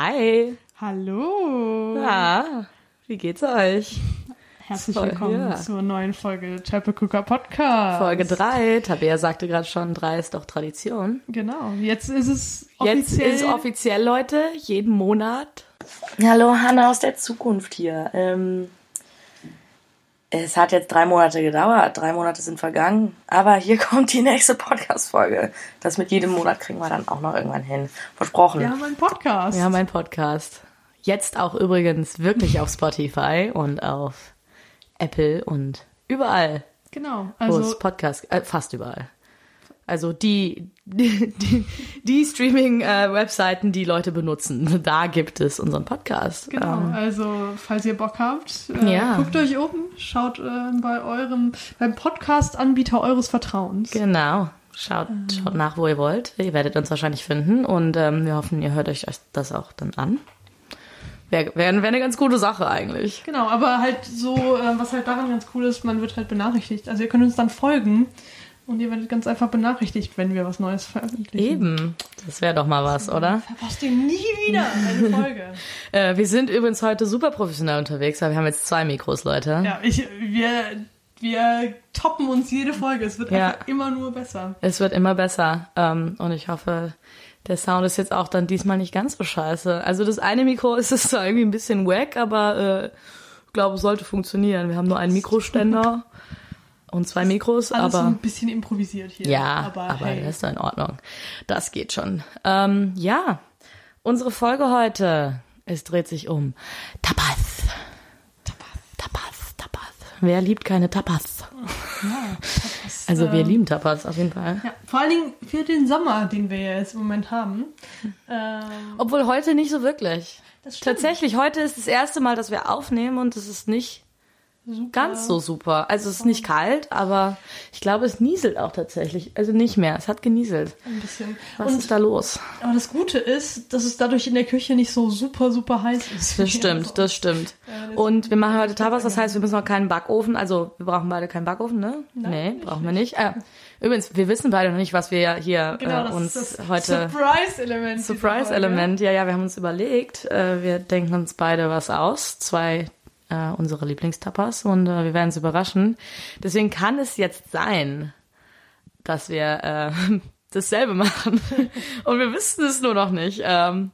Hi. Hallo. Ja, wie geht's euch? Herzlich Voll, willkommen ja. zur neuen Folge Chapel Cooker Podcast. Folge 3. Tabea sagte gerade schon, 3 ist doch Tradition. Genau. Jetzt ist es Jetzt offiziell. ist offiziell, Leute, jeden Monat. Hallo, Hanna aus der Zukunft hier. Ähm, es hat jetzt drei Monate gedauert, drei Monate sind vergangen, aber hier kommt die nächste Podcast-Folge. Das mit jedem Monat kriegen wir dann auch noch irgendwann hin. Versprochen. Wir haben einen Podcast. Wir haben einen Podcast. Jetzt auch übrigens wirklich auf Spotify und auf Apple und überall, genau. wo Also es Podcast, äh, fast überall. Also die, die, die, die Streaming-Webseiten, die Leute benutzen, da gibt es unseren Podcast. Genau, Ähm, also falls ihr Bock habt, äh, Ja. guckt euch um, schaut äh, bei eurem, beim Podcast-Anbieter eures Vertrauens. Genau. Schaut, schaut nach, wo ihr wollt. Ihr werdet uns wahrscheinlich finden und ähm, wir hoffen, ihr hört euch das auch dann an. Wäre wär, wär eine ganz gute Sache eigentlich. Genau, aber halt so, äh, was halt daran ganz cool ist, man wird halt benachrichtigt. Also ihr könnt uns dann folgen und ihr werdet ganz einfach benachrichtigt, wenn wir was Neues veröffentlichen. Eben. Das wäre doch mal was, oder? Verpasst ihr nie wieder eine Folge. Äh, wir sind übrigens heute super professionell unterwegs, weil wir haben jetzt zwei Mikros, Leute. ja, ich, wir, wir toppen uns jede Folge. Es wird Ja. einfach immer nur besser. Es wird immer besser. Ähm, und ich hoffe, der Sound ist jetzt auch dann diesmal nicht ganz so scheiße. Also das eine Mikro ist es zwar irgendwie ein bisschen wack, aber äh, ich glaube, es sollte funktionieren. Wir haben nur einen Mikroständer und zwei Mikros, Alles aber ein bisschen improvisiert hier. ja, aber, aber, hey. das ist in Ordnung. Das geht schon. Ähm, ja, unsere Folge heute, es dreht sich um Tapas. Tapas, Tapas, Tapas. Wer liebt keine Tapas? Also wir ähm, lieben Tapas auf jeden Fall. Ja, vor allen Dingen für den Sommer, den wir ja jetzt im Moment haben. Ähm, Obwohl heute nicht so wirklich. Tatsächlich, heute ist das erste Mal, dass wir aufnehmen und es ist nicht Super. ganz so super. Also es ist nicht kalt, aber ich glaube, es nieselt auch tatsächlich. Also nicht mehr, es hat genieselt. Ein bisschen. Was Und, ist da los? aber das Gute ist, dass es dadurch in der Küche nicht so super, super heiß ist. Das stimmt, das stimmt. das Und wir machen heute Tapas, das heißt, wir müssen noch keinen Backofen. Also wir brauchen beide keinen Backofen, ne? nee, brauchen wir nicht. Äh, übrigens, wir wissen beide noch nicht, was wir hier Genau, äh, uns heute... Surprise-Element. Surprise-Element, ja, ja, wir haben uns überlegt, äh, wir denken uns beide was aus, zwei äh, unsere Lieblingstapas und äh, wir werden es überraschen. Deswegen kann es jetzt sein, dass wir äh, dasselbe machen und wir wissen es nur noch nicht. Ähm,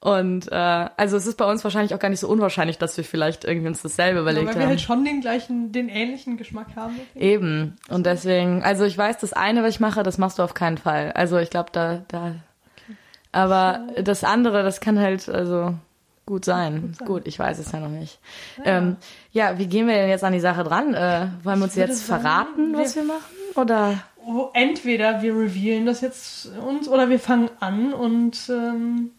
und äh, also es ist bei uns wahrscheinlich auch gar nicht so unwahrscheinlich, dass wir vielleicht irgendwie uns dasselbe Folge. überlegt Weil wir haben. halt schon den gleichen, den ähnlichen Geschmack haben. Eben. Und deswegen, also ich weiß, das eine, was ich mache, das machst du auf keinen Fall. Also ich glaube, da, da. Aber das andere, das kann halt, also gut sein. Gut, ich weiß es ja noch nicht. Ja, ähm, ja wie gehen wir denn jetzt an die Sache dran? Äh, wollen wir uns jetzt sagen, verraten, was wir wir- machen? Oder? Oh, entweder wir revealen das jetzt uns oder wir fangen an und ähm,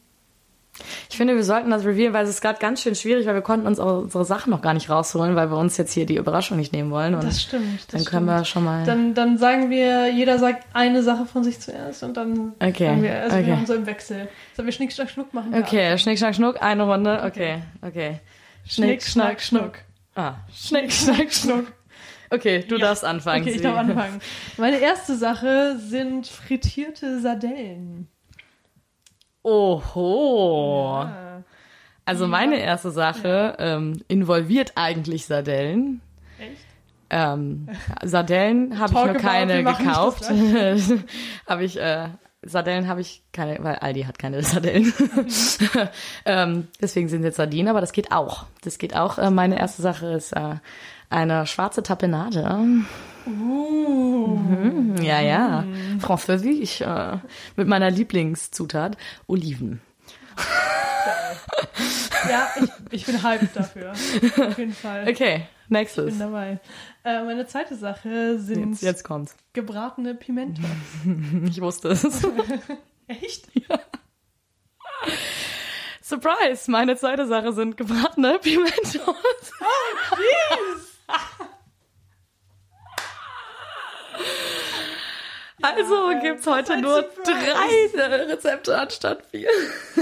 Ich finde, wir sollten das revealen, weil es ist gerade ganz schön schwierig, weil wir konnten uns auch unsere Sachen noch gar nicht rausholen, weil wir uns jetzt hier die Überraschung nicht nehmen wollen. Und das stimmt. Das dann können wir stimmt. schon mal. Dann, dann sagen wir, jeder sagt eine Sache von sich zuerst und dann Okay, sagen wir, also okay. wir haben so im Wechsel. Sollen wir Schnick, Schnack, Schnuck machen? okay, Schnick, Schnack, Schnuck, eine Runde. Okay, okay. Schnick, Schnack, Schnuck. Ah, Schnick, Schnack, Schnuck. Okay, du darfst anfangen. Okay, ich Sie. darf anfangen. Meine erste Sache sind frittierte Sardellen. Oho. Ah, Also meine erste Sache ähm, involviert eigentlich Sardellen. echt? Ähm, Sardellen habe ich noch keine gekauft. habe ich äh, Sardellen habe ich keine, weil Aldi hat keine Sardellen. ähm, deswegen sind jetzt Sardinen, aber das geht auch. Das geht auch. Äh, meine erste Sache ist äh, eine schwarze Tapenade. Uh, Ja, ja. Französisch. Äh, mit meiner Lieblingszutat Oliven. ja, ich, ich bin hyped dafür. Auf jeden Fall. Okay, nächstes. bin dabei. Äh, meine zweite Sache sind Jetzt, jetzt kommt's. gebratene Pimentos. Ich wusste es. Echt? Surprise! Meine zweite Sache sind gebratene Pimentos. Also äh, gibt's was heute nur Surprise. drei äh, Rezepte anstatt vier.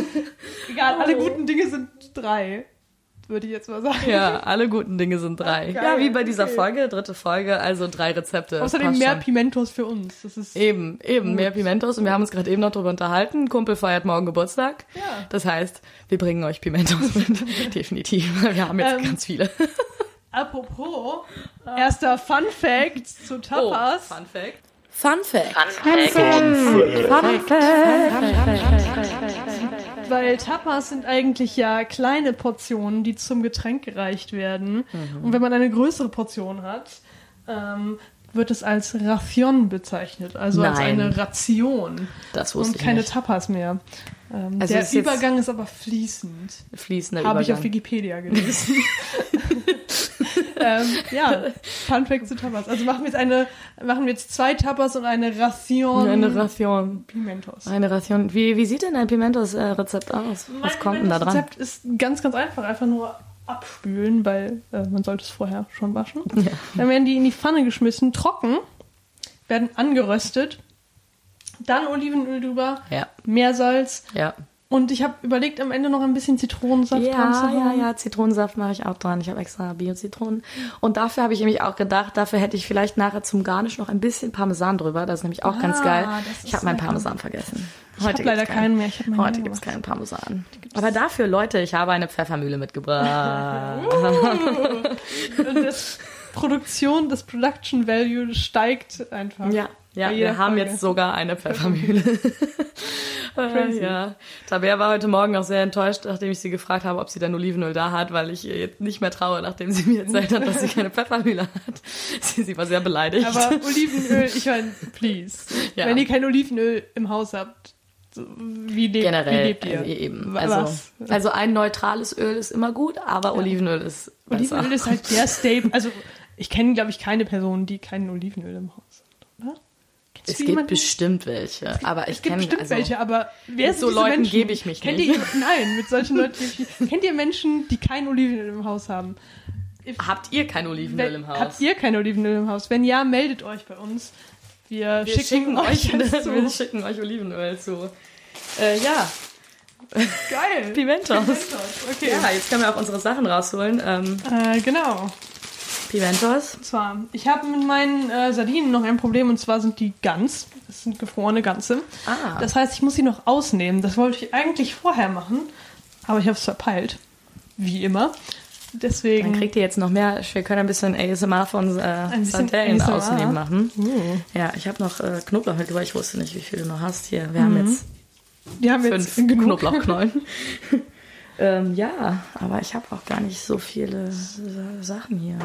Egal, alle guten Dinge sind drei. würde ich jetzt mal sagen. Ja, alle guten Dinge sind drei. Geil, ja, wie bei dieser okay. Folge, dritte Folge, also drei Rezepte. Außerdem mehr schon. Pimentos für uns. Das ist Eben, eben, mehr Pimentos. Und wir haben uns gerade eben noch darüber unterhalten. Ein Kumpel feiert morgen Geburtstag. Ja. Das heißt, wir bringen euch Pimentos mit. Definitiv. Wir haben jetzt Ähm, ganz viele. Apropos, erster Fun Fact zu Tapas. Oh, Fun Fact. Fun Fact. Weil Tapas sind eigentlich ja kleine Portionen, die zum Getränk gereicht werden. Mhm. Und wenn man eine größere Portion hat, ähm, wird es als Ration bezeichnet. Also als Nein. eine Ration. Das wusste Und ich keine nicht. Tapas mehr. Ähm, Also der ist Übergang ist aber fließend. Fließender Habe ich Übergang. auf Wikipedia gelesen. ähm, ja, Fun Fact zu Tapas. Also machen wir jetzt eine, machen wir jetzt zwei Tapas und eine Ration Eine Ration. Pimentos. Eine Ration. Wie, wie sieht denn ein Pimentos-Rezept aus? Was Mein kommt denn da dran? Rezept ist ganz, ganz einfach. Einfach nur abspülen, weil äh, man sollte es vorher schon waschen. Ja. Dann werden die in die Pfanne geschmissen, trocken, werden angeröstet, dann Olivenöl drüber, Ja, Meersalz ja. Und ich habe überlegt, am Ende noch ein bisschen Zitronensaft dran zu Ja, ja, ja, Zitronensaft mache ich auch dran. Ich habe extra Bio-Zitronen. Und dafür habe ich nämlich auch gedacht, dafür hätte ich vielleicht nachher zum Garnisch noch ein bisschen Parmesan drüber. Das ist nämlich auch ganz Ah, geil. das ist Ich habe meinen. Parmesan vergessen. Ich hab leider gibt's keinen mehr. Ich hab Heute gibt es keinen Parmesan. Aber dafür, Leute, ich habe eine Pfeffermühle mitgebracht. Das Produktion, das Production Value steigt einfach. Ja, ja, wir jeder haben Folge. jetzt sogar eine Pfeffermühle. Crazy. Äh, ja. Tabea war heute Morgen auch sehr enttäuscht, nachdem ich sie gefragt habe, ob sie dann Olivenöl da hat, weil ich ihr jetzt nicht mehr traue, nachdem sie mir erzählt hat, dass sie keine Pfeffermühle hat. Sie, sie war sehr beleidigt. Aber Olivenöl, ich meine, please. Ja. Wenn ihr kein Olivenöl im Haus habt, wie, lebt, Generell wie lebt ihr? äh, eben. Also, also ein neutrales Öl ist immer gut, aber Olivenöl ist besser. Olivenöl ist halt der Staple. Also, ich kenne, glaube ich, keine Person, die kein Olivenöl im Haus? Kennst es du gibt bestimmt welche, aber ich Es gibt kenne bestimmt also, welche, aber wer mit so Leuten Menschen? gebe ich mich kennt nicht. Ihr, nein, mit solchen Leuten gebe ich mich. Kennt ihr Menschen, die kein Olivenöl im Haus haben? Habt ihr kein Olivenöl im Haus? Habt ihr kein Olivenöl im Haus? Wenn ja, meldet euch bei uns. Wir, wir schicken, schicken, euch zu. wir schicken euch Olivenöl zu. Äh, ja, Geil. Pimentos. Okay. Ja, jetzt können wir auch unsere Sachen rausholen. Ähm, Äh, genau. Pimentos. Und zwar, ich habe mit meinen äh, Sardinen noch ein Problem und zwar sind die ganz. Das sind gefrorene Ganze. Ah. Das heißt, ich muss sie noch ausnehmen. Das wollte ich eigentlich vorher machen, aber ich habe es verpeilt. Wie immer. Deswegen. Dann kriegt ihr jetzt noch mehr. Wir können ein bisschen ASMR von äh, Sardellen ausnehmen machen. Uh. Ja, ich habe noch äh, Knoblauch mitgebracht. Ich wusste nicht, wie viel du noch hast hier. Wir haben jetzt die haben jetzt fünf genug. Knoblauchknollen. ähm, ja, aber ich habe auch gar nicht so viele Sachen hier.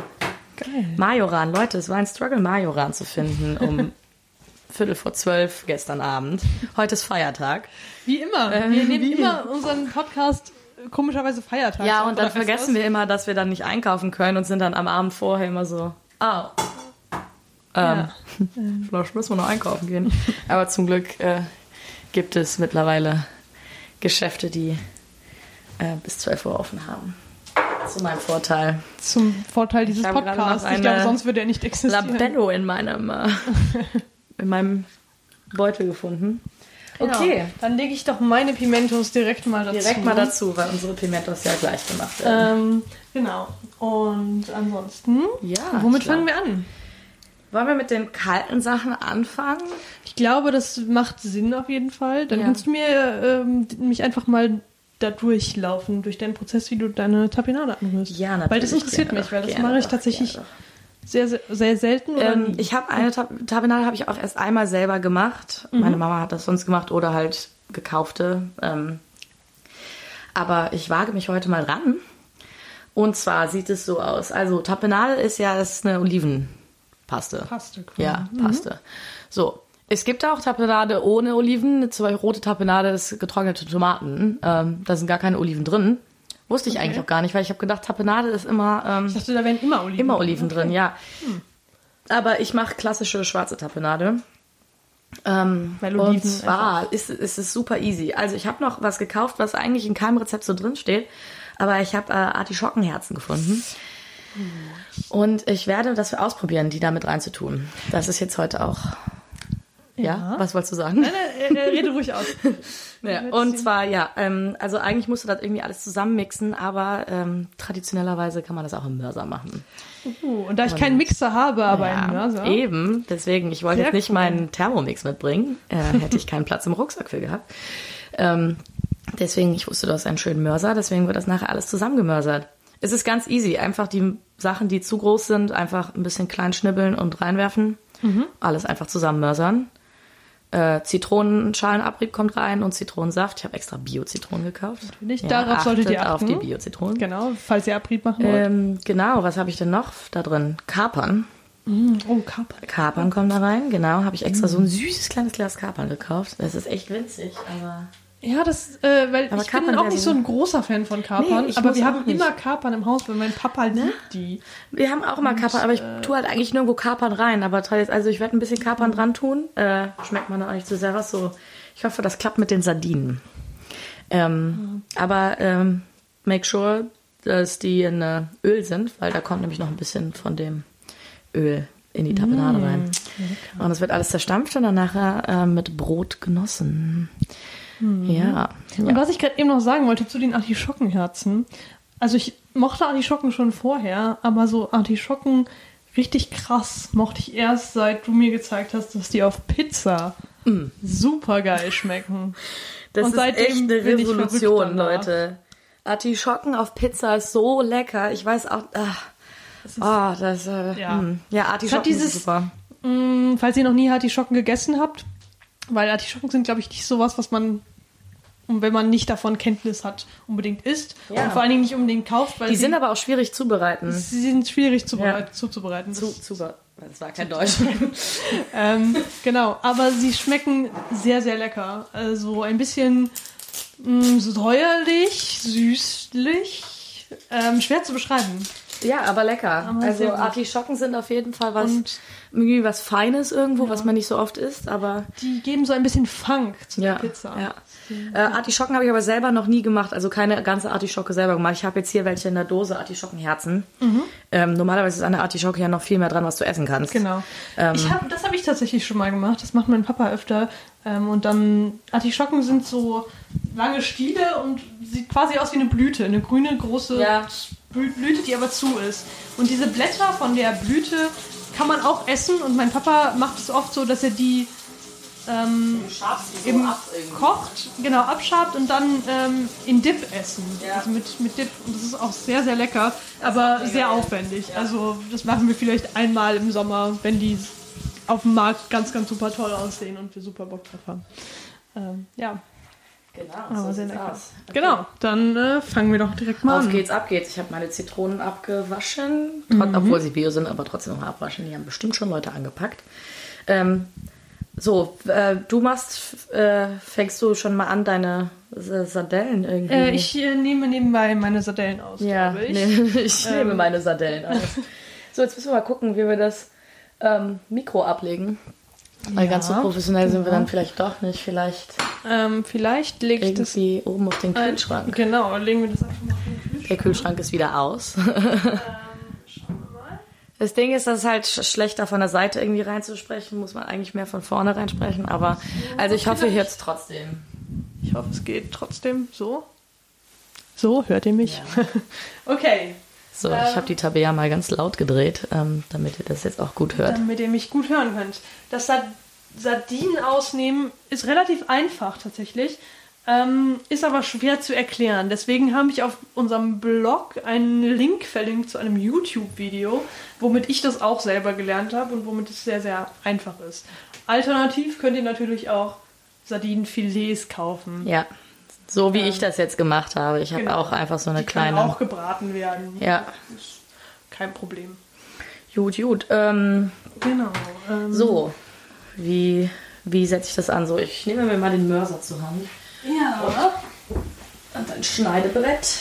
Geil. Majoran, Leute, es war ein Struggle, Majoran zu finden um Viertel vor zwölf gestern Abend. Heute ist Feiertag. Wie immer. Äh, wir nehmen immer unseren Podcast komischerweise Feiertags Ja, und dann vergessen wir immer, dass wir dann nicht einkaufen können und sind dann am Abend vorher immer so, ah, ähm, vielleicht müssen wir noch einkaufen gehen. Aber zum Glück äh, gibt es mittlerweile Geschäfte, die äh, bis 12 Uhr offen haben. Zu meinem Vorteil. Zum Vorteil dieses Ich Podcasts. Ich glaube, sonst würde er nicht existieren. Labello in meinem, äh, in meinem Beutel gefunden. Genau. Okay, Dann lege ich doch meine Pimentos direkt mal dazu. direkt mal dazu, weil unsere Pimentos ja gleich gemacht werden. Ähm, genau. Und ansonsten, Ja, womit klar. fangen wir an? Wollen wir mit den kalten Sachen anfangen? Ich glaube, das macht Sinn auf jeden Fall. Dann Ja. kannst du mir ähm, mich einfach mal da durchlaufen, durch deinen Prozess, wie du deine Tapenade anrührst. Ja, natürlich. Weil das interessiert mich, weil das mache ich tatsächlich gerne sehr, sehr, sehr selten. Ähm, ich habe eine Tab Tapenade habe ich auch erst einmal selber gemacht. Mhm. Meine Mama hat das sonst gemacht oder halt gekaufte. Ähm, aber ich wage mich heute mal ran. Und zwar sieht es so aus. Also Tapenade ist ja das ist eine Olivenpaste. Paste. quasi. Ja, Paste. So. Es gibt auch Tapenade ohne Oliven. Zum Beispiel rote Tapenade ist getrocknete Tomaten. Ähm, da sind gar keine Oliven drin. Wusste ich eigentlich auch gar nicht, weil ich habe gedacht, Tapenade ist immer ähm, Ich dachte, da wären immer Oliven. Immer Oliven Okay. drin, ja. Aber ich mache klassische schwarze Tapenade. Ähm, Weil und zwar ist, ist es super easy. Also ich habe noch was gekauft, was eigentlich in keinem Rezept so drin steht. Aber ich habe äh, Artischockenherzen gefunden. Und ich werde das ausprobieren, die da mit reinzutun. Das ist jetzt heute auch Ja, Ja. was wolltest du sagen? Nein, nein, äh, äh, rede ruhig aus. Ja, und zwar, ja, ähm, also eigentlich musst du das irgendwie alles zusammenmixen, aber ähm, traditionellerweise kann man das auch im Mörser machen. Uh, und da ich keinen Mixer habe, aber ja, einen Mörser. Eben, deswegen, ich wollte Sehr jetzt nicht cool. meinen Thermomix mitbringen, äh, hätte ich keinen Platz im Rucksack für gehabt. Ähm, deswegen, ich wusste, du hast einen schönen Mörser, deswegen wird das nachher alles zusammengemörsert. Es ist ganz easy, einfach die Sachen, die zu groß sind, einfach ein bisschen klein schnibbeln und reinwerfen. Mhm. Alles einfach zusammenmörsern. Äh, Zitronenschalenabrieb kommt rein und Zitronensaft. Ich habe extra Bio-Zitronen gekauft. Natürlich, darauf solltet ihr auf achten. die Bio-Zitronen. Genau, falls ihr Abrieb machen wollt. Ähm, genau, was habe ich denn noch da drin? Kapern. oh, Kapern. Kapern kommen da rein, genau. Habe ich extra so ein süßes kleines Glas Kapern gekauft. Das ist echt winzig, aber. Ja, das, äh, weil Aber ich bin Kapern auch wäre nicht so- so ein großer Fan von Kapern, Nee, aber wir auch haben nicht. Ne? immer Kapern im Haus, weil mein Papa liebt die. Wir haben auch mal Kapern, aber ich tue halt eigentlich nirgendwo Kapern rein. Aber also ich werde ein bisschen Kapern dran tun. Äh, schmeckt man auch nicht zu sehr was so. Ich hoffe, das klappt mit den Sardinen. Ähm, Aber ähm, make sure, dass die in äh, Öl sind, weil da kommt nämlich noch ein bisschen von dem Öl in die Tapenade rein. Und es wird alles zerstampft und dann nachher äh, mit Brot genossen. Ja. Und was ich gerade eben noch sagen wollte zu den Artischockenherzen. Also ich mochte Artischocken schon vorher, aber so Artischocken richtig krass mochte ich erst, seit du mir gezeigt hast, dass die auf Pizza super geil schmecken. Das Und ist echt eine Revolution. Leute. Artischocken auf Pizza ist so lecker. Ich weiß auch. Ach, oh, das, äh, Ja. hm. ja, Artischocken dieses- ist super. Mm, falls ihr noch nie Artischocken gegessen habt, weil Artischocken sind, glaube ich, nicht sowas, was man, wenn man nicht davon Kenntnis hat, unbedingt isst. Ja. Und vor allen Dingen nicht unbedingt kauft, weil Die sie, sind aber auch schwierig zubereiten. sie sind schwierig zu Ja. bereit, zuzubereiten. Zu, Das- zu, das war kein Deutsch. Ähm, genau, aber sie schmecken sehr, sehr lecker. Also ein bisschen mh, säuerlich, süßlich, ähm, schwer zu beschreiben. Ja, aber lecker. Aber also. Artischocken sind auf jeden Fall was, irgendwie was Feines irgendwo, was man nicht so oft isst, aber Die geben so ein bisschen Funk zu ja. der Pizza. ja. Äh, Artischocken habe ich aber selber noch nie gemacht, also keine ganze Artischocke selber gemacht. Ich habe jetzt hier welche in der Dose, Artischockenherzen. Ähm, normalerweise ist an der Artischocke ja noch viel mehr dran, was du essen kannst. Genau. Ähm. ich hab, das habe ich tatsächlich schon mal gemacht. Das macht mein Papa öfter. Ähm, und dann, Artischocken sind so lange Stiele und sieht quasi aus wie eine Blüte. Eine grüne, große Ja. Blü- Blüte, die aber zu ist. Und diese Blätter von der Blüte kann man auch essen. Und mein Papa macht es oft so, dass er die ähm, eben kocht, genau, abschabt und dann ähm, in Dip essen. Ja. Also mit, mit Dip. Und das ist auch sehr, sehr lecker, aber sehr aufwendig. Also das machen wir vielleicht einmal im Sommer, wenn die auf dem Markt ganz, ganz super toll aussehen und wir super Bock drauf haben. Ähm, ja, Genau, aber so sehr sieht's lecker. aus. Genau, dann äh, fangen wir doch direkt mal Auf an. geht's, ab geht's. Ich habe meine Zitronen abgewaschen, trot- obwohl sie bio sind, aber trotzdem noch mal abwaschen. Die haben bestimmt schon Leute angepackt. Ähm, so, äh, du machst, äh, fängst du schon mal an, deine Sardellen irgendwie? Äh, ich äh, nehme nebenbei meine Sardellen aus, ja, glaube ich. nee, ich nehme meine Sardellen aus. So, jetzt müssen wir mal gucken, wie wir das ähm, Mikro ablegen. Weil Ja, ganz so professionell sind wir genau. dann vielleicht doch nicht. Vielleicht Ähm, vielleicht lege ich das oben auf den Kühlschrank. Genau, legen wir das einfach mal auf den Kühlschrank. Der Kühlschrank ist wieder aus. Ähm, schauen wir mal. Das Ding ist, das ist halt sch- schlechter von der Seite irgendwie reinzusprechen, muss man eigentlich mehr von vorne reinsprechen, aber also ich hoffe jetzt trotzdem. Ich hoffe, es geht trotzdem so. So, hört ihr mich? okay, So, ich habe die Tabea mal ganz laut gedreht, ähm, damit ihr das jetzt auch gut hört. damit ihr mich gut hören könnt. Das Sa- Sardinen ausnehmen ist relativ einfach tatsächlich, ähm, ist aber schwer zu erklären. Deswegen habe ich auf unserem Blog einen Link verlinkt zu einem YouTube-Video, womit ich das auch selber gelernt habe und womit es sehr, sehr einfach ist. Alternativ könnt ihr natürlich auch Sardinenfilets kaufen. Ja, so wie ich das jetzt gemacht habe. Ich habe Genau. auch einfach so eine Die kleine. auch gebraten werden. Ja, kein Problem. gut, gut. Ähm, Genau. Ähm, so, wie, wie setze ich das an? So, ich nehme mir mal den Mörser zur Hand. Ja. und ein Schneidebrett,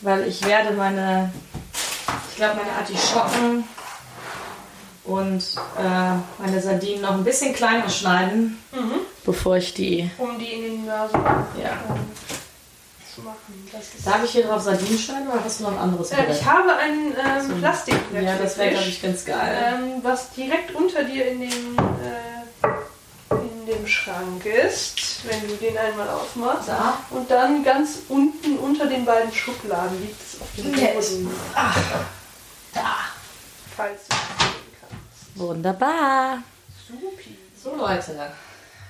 weil ich werde meine, ich glaube meine Artischocken und äh, meine Sardinen noch ein bisschen kleiner schneiden, bevor ich die, Um die in den Mörser ja. zu machen. Das ist Darf ich hier drauf Sardinen schneiden oder hast du noch ein anderes äh, ich habe ein ähm, Plastikbrett. ja, das wäre glaube ich ganz geil. ähm, was direkt unter dir in den äh, dem Schrank ist, wenn du den einmal aufmachst. Da. Und dann ganz unten unter den beiden Schubladen liegt es auf dem. Boden, Ach, da. falls du. Wunderbar. Supi. So Leute,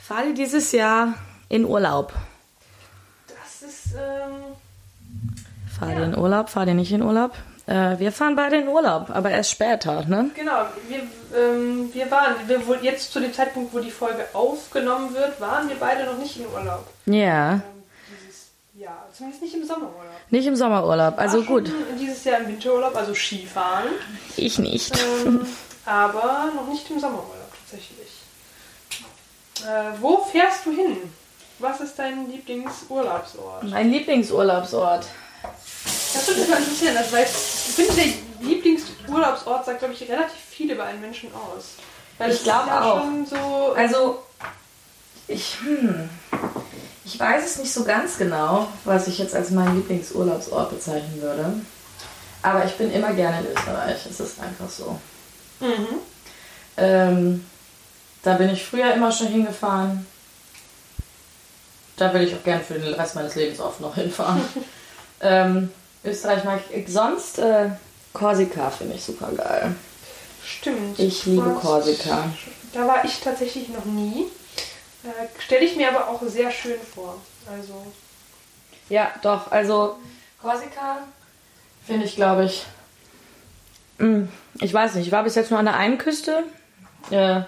fahrt ihr dieses Jahr in Urlaub? Das ist, ähm, Fahrt Ja. ihr in Urlaub? Fahrt ihr nicht in Urlaub? Äh, wir fahren beide in Urlaub, aber erst später, ne? genau, wir, ähm, wir waren, wir, wohl jetzt zu dem Zeitpunkt, wo die Folge aufgenommen wird, waren wir beide noch nicht in Urlaub. Ja. Ähm, dieses Jahr, zumindest nicht im Sommerurlaub. Nicht im Sommerurlaub, also gut. Dieses Jahr im Winterurlaub, also Skifahren. Ich nicht. Ähm, aber noch nicht im Sommerurlaub tatsächlich. Äh, wo fährst du hin? Was ist dein Lieblingsurlaubsort? Mein Lieblingsurlaubsort. Das würde mich mal interessieren, also, weil ich finde, der Lieblingsurlaubsort sagt, glaube ich, relativ viel über einen Menschen aus. Weil Ich es glaub ist ja auch. Schon so, Also, ich, hm, ich weiß es nicht so ganz genau, was ich jetzt als meinen Lieblingsurlaubsort bezeichnen würde. Aber ich bin immer gerne in Österreich. Es ist einfach so. Mhm. Ähm, da bin ich früher immer schon hingefahren. Da will ich auch gerne für den Rest meines Lebens oft noch hinfahren. ähm, Österreich mag ich. Sonst äh, Korsika finde ich super geil. Stimmt. Ich liebe warst- Korsika. Da war ich tatsächlich noch nie. Äh, Stelle ich mir aber auch sehr schön vor. Also, Ja, doch. Also Korsika finde ich, glaube ich. Mm, Ich weiß nicht. Ich war bis jetzt nur an der einen Küste. Äh,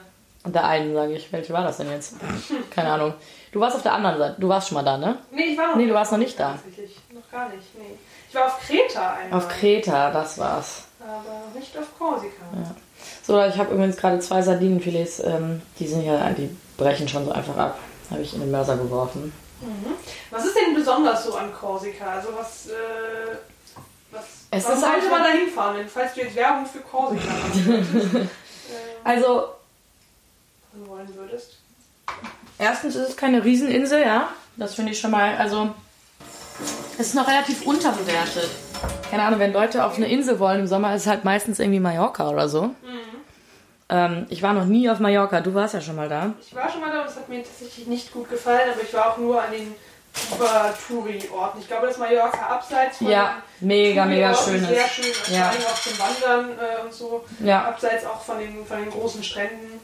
an der einen, sage ich. Welche war das denn jetzt? Keine Ahnung. Du warst auf der anderen Seite. Du warst schon mal da, ne? nee, ich war noch Nee, du warst noch nicht da. Tatsächlich. Noch gar nicht, nee. Ich war auf Kreta einmal. Auf Kreta, das war's. Aber nicht auf Korsika. So, ich habe übrigens gerade zwei Sardinenfilets. Ähm, die sind ja, die brechen schon so einfach ab. Habe ich in den Mörser geworfen. Was ist denn besonders so an Korsika? Also was, äh, was Es warum ist sollte einfach- man da hinfahren, denn falls du jetzt Werbung für Korsika machen würdest, äh, Also, machen wollen würdest? Erstens ist es keine Rieseninsel, ja. Das finde ich schon mal, also es ist noch relativ unterbewertet. Keine Ahnung, wenn Leute auf eine Insel wollen im Sommer, ist es halt meistens irgendwie Mallorca oder so. Ähm, ich war noch nie auf Mallorca, du warst ja schon mal da. Ich war schon mal da und es hat mir tatsächlich nicht gut gefallen, aber ich war auch nur an den Über-Touri-Orten. Ich glaube, das Mallorca abseits von Ja, mega, mega Touri-Orten schön ist sehr schön, also Ja. auch zum Wandern äh, und so. Ja, Abseits auch von den, von den großen Stränden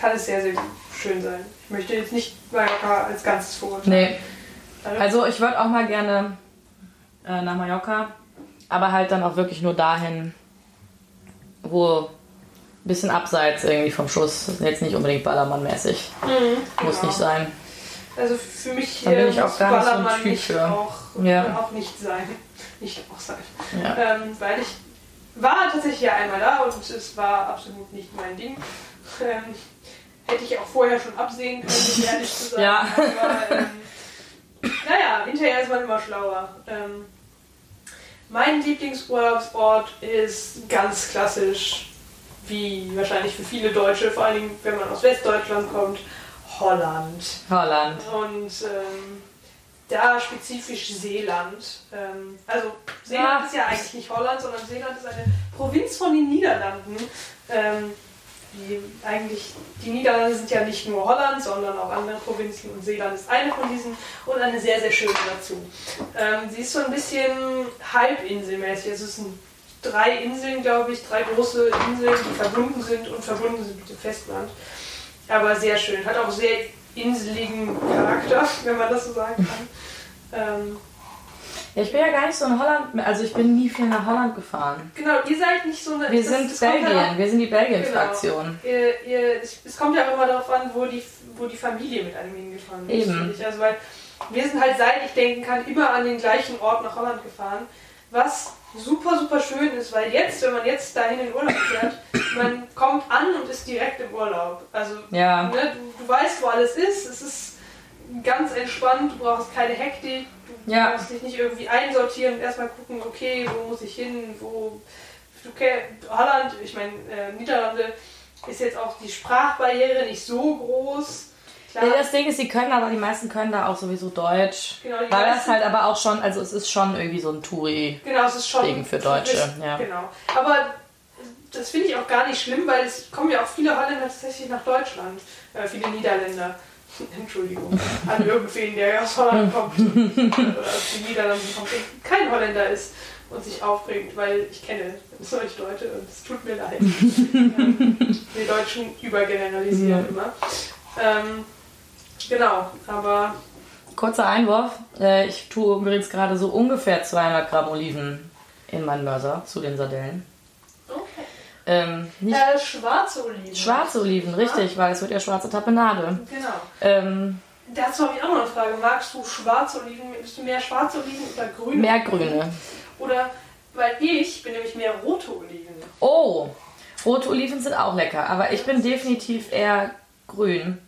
kann es sehr, sehr schön sein. Ich möchte jetzt nicht Mallorca als Ganzes verurteilen. nee. Also, Also ich würde auch mal gerne äh, nach Mallorca, aber halt dann auch wirklich nur dahin, wo ein bisschen abseits irgendwie vom Schuss, jetzt nicht unbedingt Ballermann-mäßig. Muss genau. nicht sein. Also für mich äh, muss so Ballermann Typ nicht für. auch, Ja. auch nicht sein. Nicht auch sein. Ja. Ähm, weil ich war tatsächlich ja einmal da und es war absolut nicht mein Ding. Ähm, hätte ich auch vorher schon absehen können, ehrlich zu sein. Ja. Aber ähm, naja, hinterher ist man immer schlauer. Ähm, mein Lieblingsurlaubsort ist ganz klassisch, wie wahrscheinlich für viele Deutsche, vor allen Dingen, wenn man aus Westdeutschland kommt, Holland. Holland. Und ähm, da spezifisch Seeland. Ähm, also Seeland Ja. ist ja eigentlich nicht Holland, sondern Seeland ist eine Provinz von den Niederlanden. Ähm, die eigentlich, die Niederlande sind ja nicht nur Holland, sondern auch andere Provinzen und Seeland ist eine von diesen und eine sehr, sehr schöne dazu. Ähm, sie ist so ein bisschen halbinselmäßig. Es sind drei Inseln, glaube ich, drei große Inseln, die verbunden sind und verbunden sind mit dem Festland. Aber sehr schön. Hat auch sehr inseligen Charakter, wenn man das so sagen kann. Ähm, Ja, ich bin ja gar nicht so in Holland, also ich bin nie viel nach Holland gefahren. genau, ihr seid nicht so eine. Wir das- sind das Belgien, ja wir sind die Belgien-Fraktion. Genau. Ihr, ihr, es, kommt ja auch immer darauf an, wo die, wo die Familie mit einem hingefahren ist. Eben. Also, weil wir sind halt, seit ich denken kann, immer an den gleichen Ort nach Holland gefahren. Was super, super schön ist, weil jetzt, wenn man jetzt dahin in Urlaub fährt, man kommt an und ist direkt im Urlaub. Also, Ja. ne, du, du weißt, wo alles ist. Es ist ganz entspannt, du brauchst keine Hektik. Du Ja. musst dich nicht irgendwie einsortieren und erstmal gucken, okay, wo muss ich hin, wo. Du kennst Holland, ich meine, äh, Niederlande ist jetzt auch die Sprachbarriere nicht so groß. Klar, Ja, das Ding ist, die können aber, die meisten können da auch sowieso Deutsch. Genau, die Weil das halt aber auch schon, also es ist schon irgendwie so ein Touri. Genau, es ist schon. Ding für Deutsche, ja. Genau. Aber das finde ich auch gar nicht schlimm, weil es kommen ja auch viele Holländer tatsächlich nach Deutschland. Äh, viele Niederländer. Entschuldigung, an irgendwen, der aus Holland kommt oder aus den Niederlanden kommt und kein Holländer ist und sich aufregt, weil ich kenne solche Leute und es tut mir leid. Ähm, Wir Deutschen übergeneralisieren immer. Ähm, genau, aber Kurzer Einwurf. Äh, ich tue übrigens gerade so ungefähr 200 Gramm Oliven in meinen Mörser zu den Sardellen. okay. Ähm, Äh, schwarze Oliven. schwarze Oliven, richtig, weil es wird ja schwarze Tapenade. Genau. Ähm, Dazu habe ich auch noch eine Frage. Magst du schwarze Oliven? Bist du mehr schwarze Oliven oder grüne? mehr grüne. Oder, weil ich bin nämlich mehr rote Oliven. Oh, rote Oliven sind auch lecker, aber ich bin definitiv eher grün.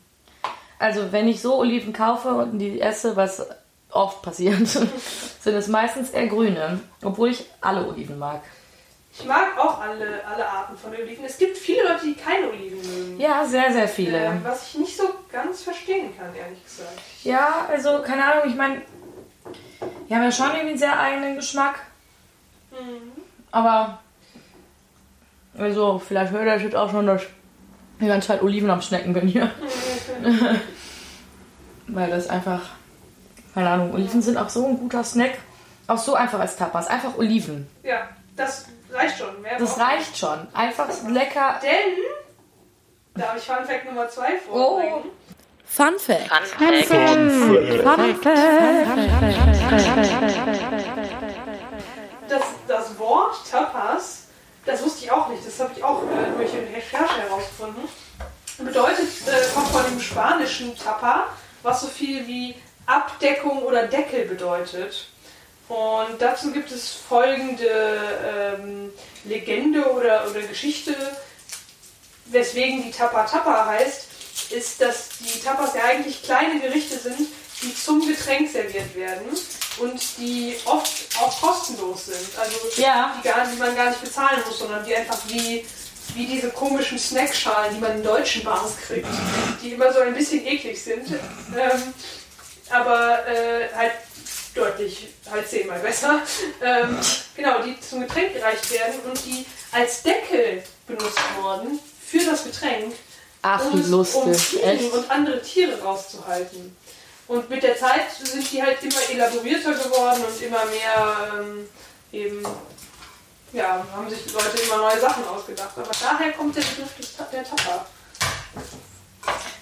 Also wenn ich so Oliven kaufe und die esse, was oft passiert, sind es meistens eher grüne, obwohl ich alle Oliven mag. Ich mag auch alle, alle Arten von Oliven. Es gibt viele Leute, die keine Oliven mögen. Ja, sehr, sehr viele. Äh, was ich nicht so ganz verstehen kann, ehrlich gesagt. Ja, also keine Ahnung, ich meine, die haben ja schon irgendwie einen sehr eigenen Geschmack. Mhm. Aber, also, vielleicht hört ihr jetzt auch schon, dass ich die ganze Zeit Oliven am Schnecken bin hier. Weil das einfach, keine Ahnung, Oliven sind auch so ein guter Snack. Auch so einfach als Tapas. Einfach Oliven. Ja, das reicht schon. Mehr Das reicht schon. Einfach lecker. Denn, darf ich Fun Fact Nummer 2 vorbringen? Oh. Fun Fact. Das, das Wort Tapas, das wusste ich auch nicht, das habe ich auch äh, durch eine Recherche herausgefunden, bedeutet, äh, kommt von dem spanischen Tapa, was so viel wie Abdeckung oder Deckel bedeutet. Und dazu gibt es folgende ähm, Legende oder, oder Geschichte, weswegen die Tapa Tapa heißt, ist, dass die Tapas ja eigentlich kleine Gerichte sind, die zum Getränk serviert werden und die oft auch kostenlos sind. Also Ja. die, gar, die man gar nicht bezahlen muss, sondern die einfach wie, wie diese komischen Snackschalen, die man in deutschen Bars kriegt, die immer so ein bisschen eklig sind, ähm, aber äh, halt deutlich, halt zehnmal besser. Ähm, genau, die zum Getränk gereicht werden und die als Deckel benutzt wurden für das Getränk, Ach, um, um. Fliegen und andere Tiere rauszuhalten. Und mit der Zeit sind die halt immer elaborierter geworden und immer mehr ähm, eben, ja, haben sich die Leute immer neue Sachen ausgedacht. Aber daher kommt der Begriff der Tapa.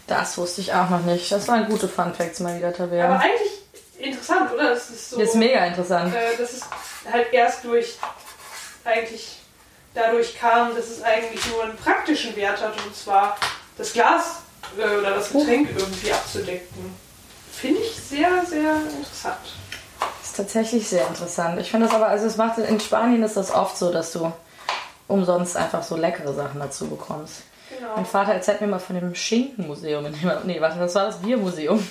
Das wusste ich auch noch nicht. Das waren gute Fun Facts mal wieder, Aber Taverne. eigentlich interessant, oder? Das ist so. Das ist mega interessant. äh, dass es halt erst durch eigentlich dadurch kam, dass es eigentlich nur einen praktischen Wert hat und zwar das Glas äh, oder das Getränk irgendwie abzudecken. Finde ich sehr, sehr interessant. Das ist tatsächlich sehr interessant. Ich finde das aber, also es macht in Spanien ist das oft so, dass du umsonst einfach so leckere Sachen dazu bekommst. Genau. Mein Vater erzählt mir mal von dem Schinkenmuseum. in dem Nee, warte, das war das Biermuseum.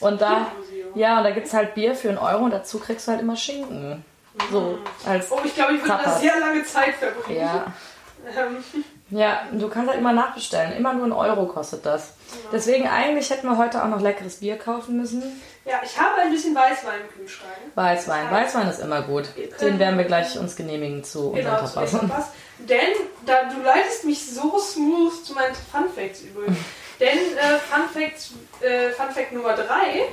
Und da, ja, und da gibt es halt Bier für einen Euro und dazu kriegst du halt immer Schinken. So, als, Oh, ich glaube, ich würde da sehr lange Zeit verbringen. ja. Ähm, Ja, du kannst halt immer nachbestellen. Immer nur einen Euro kostet das. Deswegen eigentlich hätten wir heute auch noch leckeres Bier kaufen müssen. ja, ich habe ein bisschen Weißwein im Kühlschrank. Weißwein. Weißwein ist immer gut. Den werden wir gleich uns genehmigen zu unseren Genau, zu Tapas. Tapas. Denn da, du leitest mich so smooth zu meinen Fun Facts übrigens. Denn äh, Fun, Facts, äh, Fun Fact Nummer 3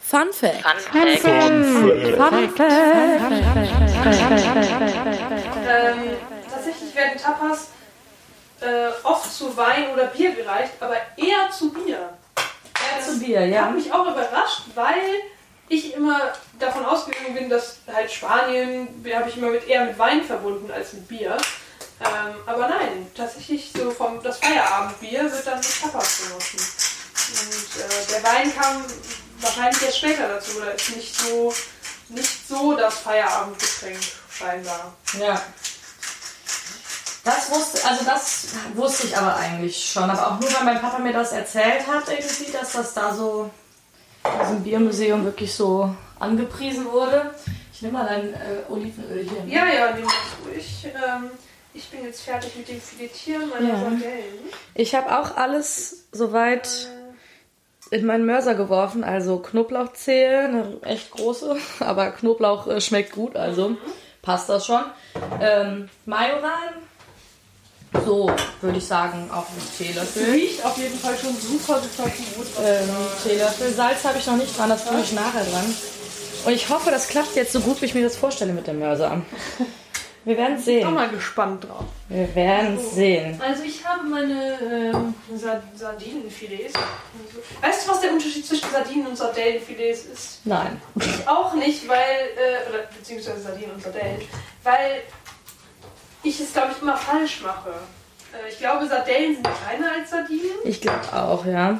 Fun Fact. Ähm, tatsächlich werden Tapas äh, oft zu Wein oder Bier gereicht, aber eher zu Bier. Eher zu Bier, Hat ja. mich auch überrascht, weil ich immer davon ausgegangen bin, dass halt Spanien habe ich immer mit eher mit Wein verbunden als mit Bier. Ähm, aber nein, tatsächlich so vom das Feierabendbier wird dann mit Tapas genossen. Und äh, der Wein kam wahrscheinlich erst später dazu oder ist nicht so nicht so das Feierabendgetränk scheinbar. Ja. Das wusste, also das wusste ich aber eigentlich schon. Aber auch nur, weil mein Papa mir das erzählt hat, irgendwie, dass das da so in diesem Biermuseum wirklich so angepriesen wurde. Ich nehme mal dein äh, Olivenöl hier. Ja, ja, nehm das ruhig. Ähm, ich bin jetzt fertig mit dem Filetieren meiner Ja. Sardellen. Ich habe auch alles soweit in meinen Mörser geworfen. Also Knoblauchzehe, eine echt große, aber Knoblauch äh, schmeckt gut, also passt das schon. Ähm, Mayo rein, So, würde ich sagen, einen Es Teelöffel. riecht auf jeden Fall schon super, super gut. Ähm, Teelöffel. Salz habe ich noch nicht dran, das tue ich nachher dran. Und ich hoffe, das klappt jetzt so gut, wie ich mir das vorstelle mit dem Mörser. Wir werden es Ich bin auch sehen. mal gespannt drauf. Wir werden es sehen. Also ich habe meine ähm, Sa- Sardinenfilets. Weißt du, was der Unterschied zwischen Sardinen und Sardellenfilets ist? Nein. Ich auch nicht, weil, äh, oder beziehungsweise Sardinen und Sardellen, weil ich es, glaube ich, immer falsch mache. Äh, ich glaube, Sardellen sind kleiner als Sardinen, Ich glaube auch, ja.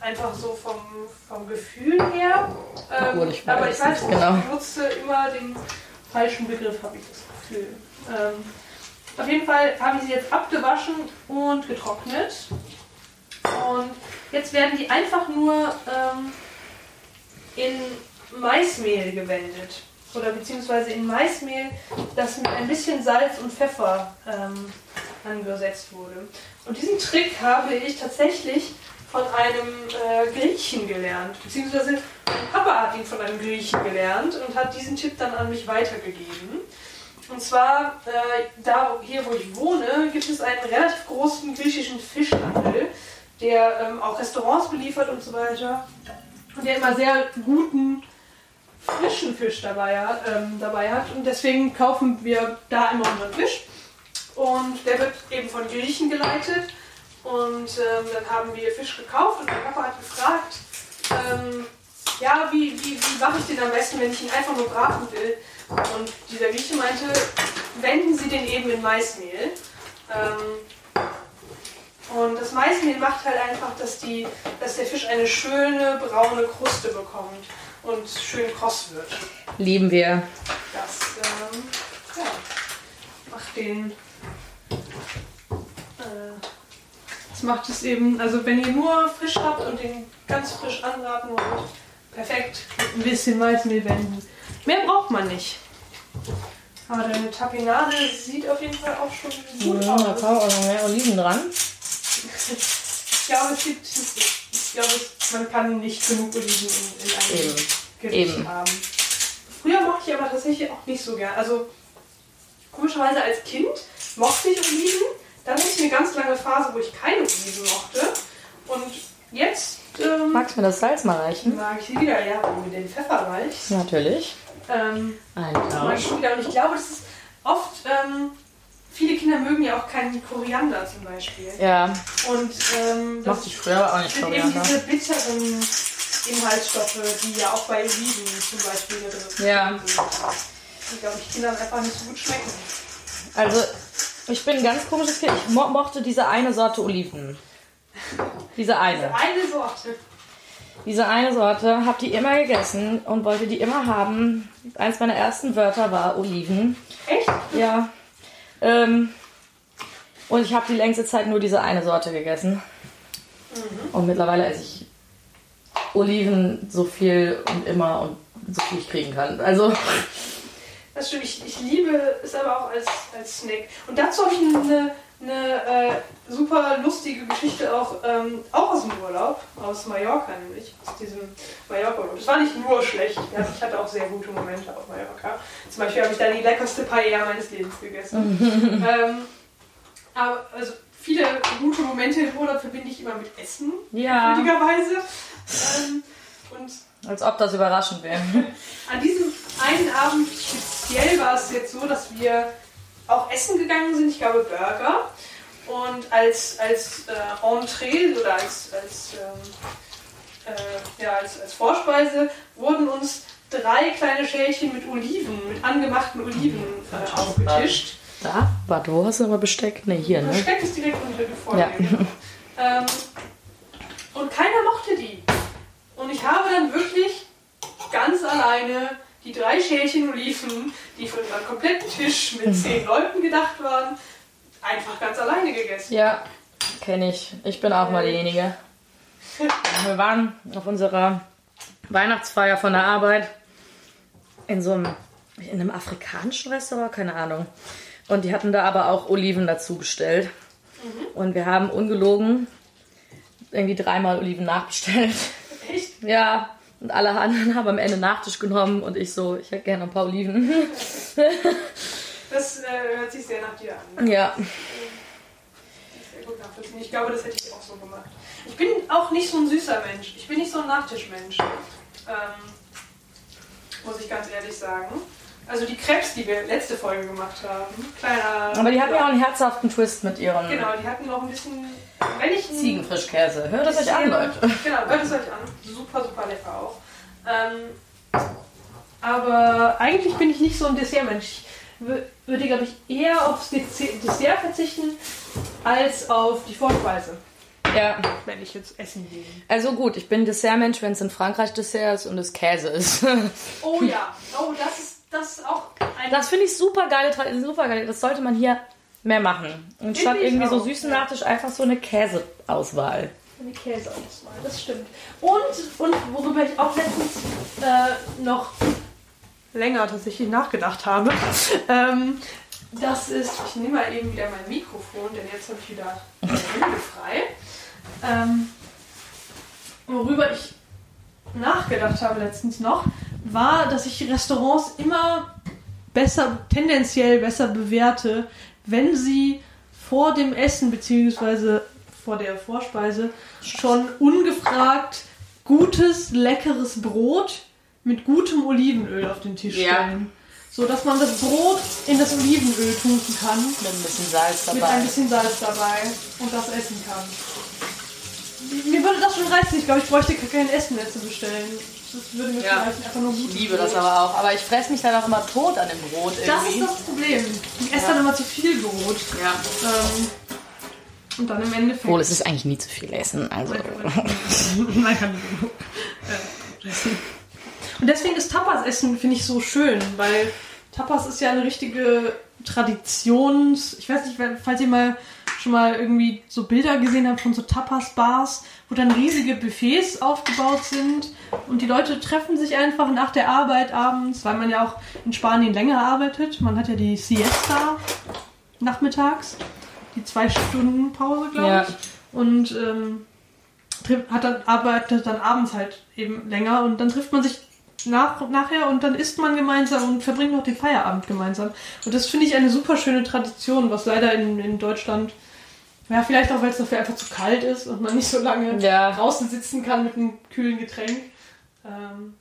einfach so vom, vom Gefühl her. Ähm, Obwohl, ich weiß aber ich es weiß nicht genau. ich benutze immer den falschen Begriff, habe ich das Gefühl. Ähm, auf jeden Fall habe ich sie jetzt abgewaschen und getrocknet. Und jetzt werden die einfach nur ähm, in Maismehl gewendet. Oder beziehungsweise in Maismehl, das mit ein bisschen Salz und Pfeffer ähm, angesetzt wurde. Und diesen Trick habe ich tatsächlich von einem äh, Griechen gelernt. Beziehungsweise Papa hat ihn von einem Griechen gelernt und hat diesen Tipp dann an mich weitergegeben. Und zwar, äh, da hier wo ich wohne, gibt es einen relativ großen griechischen Fischhandel, der ähm, auch Restaurants beliefert und so weiter. Und der immer sehr guten, frischen Fisch dabei ähm, dabei hat. Und deswegen kaufen wir da immer unseren Fisch. Und der wird eben von Griechen geleitet. Und ähm, dann haben wir Fisch gekauft und mein Papa hat gefragt, ähm, ja, wie, wie, wie mache ich den am besten, wenn ich ihn einfach nur braten will? Und dieser Grieche meinte, wenden Sie den eben in Maismehl. Ähm, und das Maismehl macht halt einfach, dass, die, dass der Fisch eine schöne braune Kruste bekommt und schön kross wird. Lieben wir. Das ähm, ja, macht den. Äh, das macht es eben, also wenn ihr nur Fisch habt und den ganz frisch anbraten wollt, perfekt. Mit ein bisschen Maismehl wenden. Mehr braucht man nicht. Aber deine Tapinade sieht auf jeden Fall auch schon gut Ja, da aus. kommen auch noch mehr Oliven dran. Ich glaube, es gibt, glaube, es- man kann nicht genug Oliven in, in einem Eben. Gericht Eben. haben. Früher mochte ich aber tatsächlich auch nicht so gern. Also komischerweise als Kind mochte ich Oliven. Dann hatte ich eine ganz lange Phase, wo ich keine Oliven mochte. Und jetzt ähm, Magst du mir das Salz mal reichen? mag ich sie wieder. Ja, wenn du den Pfeffer reichst. Natürlich. Ähm, Ein ich Tausch. Und ich glaube, das ist oft... Ähm, viele Kinder mögen ja auch keinen Koriander zum Beispiel. Ja, Und ähm, das ich früher auch nicht sind eben Koriander. diese bitteren Inhaltsstoffe, die ja auch bei Oliven zum Beispiel drin Ja. sind. Die, glaube ich, Kindern einfach nicht so gut schmecken. Also, ich bin ein ganz komisches Kind. Ich mo mochte diese eine Sorte Oliven. Diese eine. Eine Sorte. Diese eine Sorte, hab die immer gegessen und wollte die immer haben. Eins meiner ersten Wörter war Oliven. Echt? Ja. Ähm, und ich habe die längste Zeit nur diese eine Sorte gegessen. Und mittlerweile esse ich Oliven so viel und immer und so viel ich kriegen kann. Also, Das stimmt. Ich, ich liebe es aber auch als, als Snack. Und dazu habe ich eine, eine äh, super lustige Geschichte auch, ähm, auch aus dem Urlaub, aus Mallorca nämlich, aus diesem Mallorca-Urlaub. Das war nicht nur schlecht, ja, ich hatte auch sehr gute Momente auf Mallorca. Zum Beispiel habe ich da die leckerste Paella meines Lebens gegessen. ähm, aber also viele gute Momente im Urlaub verbinde ich immer mit Essen, ja. nötigerweise. Ähm, und Als ob das überraschend wäre. an diesem einen Abend speziell war es jetzt so, dass wir auch essen gegangen sind, ich glaube Burger. Und als, als äh, Entree oder als, als, ähm, äh, ja, als, als Vorspeise wurden uns drei kleine Schälchen mit Oliven, mit angemachten Oliven äh, aufgetischt. Da? Warte, wo hast du aber Besteck? Ne, hier, Das ne? Steck ist direkt unter dir vor Ja. ähm, und keiner mochte die. Und ich habe dann wirklich ganz alleine die drei Schälchen Oliven, die für unseren kompletten Tisch mit zehn Leuten gedacht waren, einfach ganz alleine gegessen. Ja, kenne ich. Ich bin auch mal diejenige. Wir waren auf unserer Weihnachtsfeier von der Arbeit in so einem, in einem afrikanischen Restaurant, keine Ahnung. Und die hatten da aber auch Oliven dazu gestellt. Und wir haben ungelogen irgendwie dreimal Oliven nachbestellt. Echt? Ja, und alle anderen haben am Ende Nachtisch genommen und ich so, ich hätte gerne ein paar Oliven. Das äh, hört sich sehr nach dir an. Ja, nachvollziehen. Ich glaube, das hätte ich auch so gemacht. Ich bin auch nicht so ein süßer Mensch. Ich bin nicht so ein Nachtischmensch. Ähm, muss ich ganz ehrlich sagen. Also die Krebs, die wir letzte Folge gemacht haben, kleiner. Aber die hatten ja auch einen herzhaften Twist mit ihren Genau, die hatten noch ein bisschen. Wenn ich. Ziegenfrischkäse. Hört es euch an, Leute. Genau, hört es euch an. Super, super lecker auch. Ähm, aber eigentlich bin ich nicht so ein Dessertmensch. Ich wür- würde, glaube ich, eher aufs Desse- Dessert verzichten als auf die Vorspeise, Ja, wenn ich jetzt essen gehe. also gut, ich bin Dessertmensch, wenn es in Frankreich Dessert ist und es Käse ist. Oh ja, oh, das ist, das ist auch ein. Das finde ich super geile, Tra- super geil. Das sollte man hier mehr machen. Und statt irgendwie so süßen. Nachtisch einfach so eine Käseauswahl. Eine Käseauswahl, das stimmt. Und, und worüber ich auch letztens äh, noch länger tatsächlich nachgedacht habe, ähm, das ist, ich nehme mal eben wieder mein Mikrofon, denn jetzt habe ich wieder Hände frei. Ähm, worüber ich nachgedacht habe letztens noch, war, dass ich Restaurants immer besser, tendenziell besser bewerte, wenn sie vor dem Essen bzw. vor der Vorspeise schon ungefragt gutes, leckeres Brot mit gutem Olivenöl auf den Tisch Ja. stellen. So dass man das Brot in das Olivenöl tunken kann, Mit ein bisschen Salz mit dabei. ein bisschen Salz dabei und das essen kann. Mir würde das schon reizen. Ich glaube, ich bräuchte kein Essen mehr zu bestellen. Das würde mir Ja. reichen, einfach nur Ich gutes liebe das Brot. aber auch. Aber ich fresse mich dann auch immer tot an dem Brot Das irgendwie. ist das Problem. Ich esse dann immer zu viel Brot. ja. Ähm, und dann im Endeffekt. Obwohl, es ist eigentlich nie zu viel Essen. Also. Man kann essen. Und deswegen ist Tapas-Essen, finde ich, so schön, weil Tapas ist ja eine richtige Traditions... Ich weiß nicht, falls ihr mal schon mal irgendwie so Bilder gesehen habt von so Tapas-Bars, wo dann riesige Buffets aufgebaut sind und die Leute treffen sich einfach nach der Arbeit abends, weil man ja auch in Spanien länger arbeitet. Man hat ja die Siesta nachmittags, die zwei Stunden Pause, glaube Ja. ich. Und ähm, hat dann, arbeitet dann abends halt eben länger und dann trifft man sich nach, nachher und dann isst man gemeinsam und verbringt noch den Feierabend gemeinsam. Und das finde ich eine super schöne Tradition, was leider in, in Deutschland, ja, vielleicht auch, weil es dafür einfach zu kalt ist und man nicht so lange Ja. draußen sitzen kann mit einem kühlen Getränk. Ähm,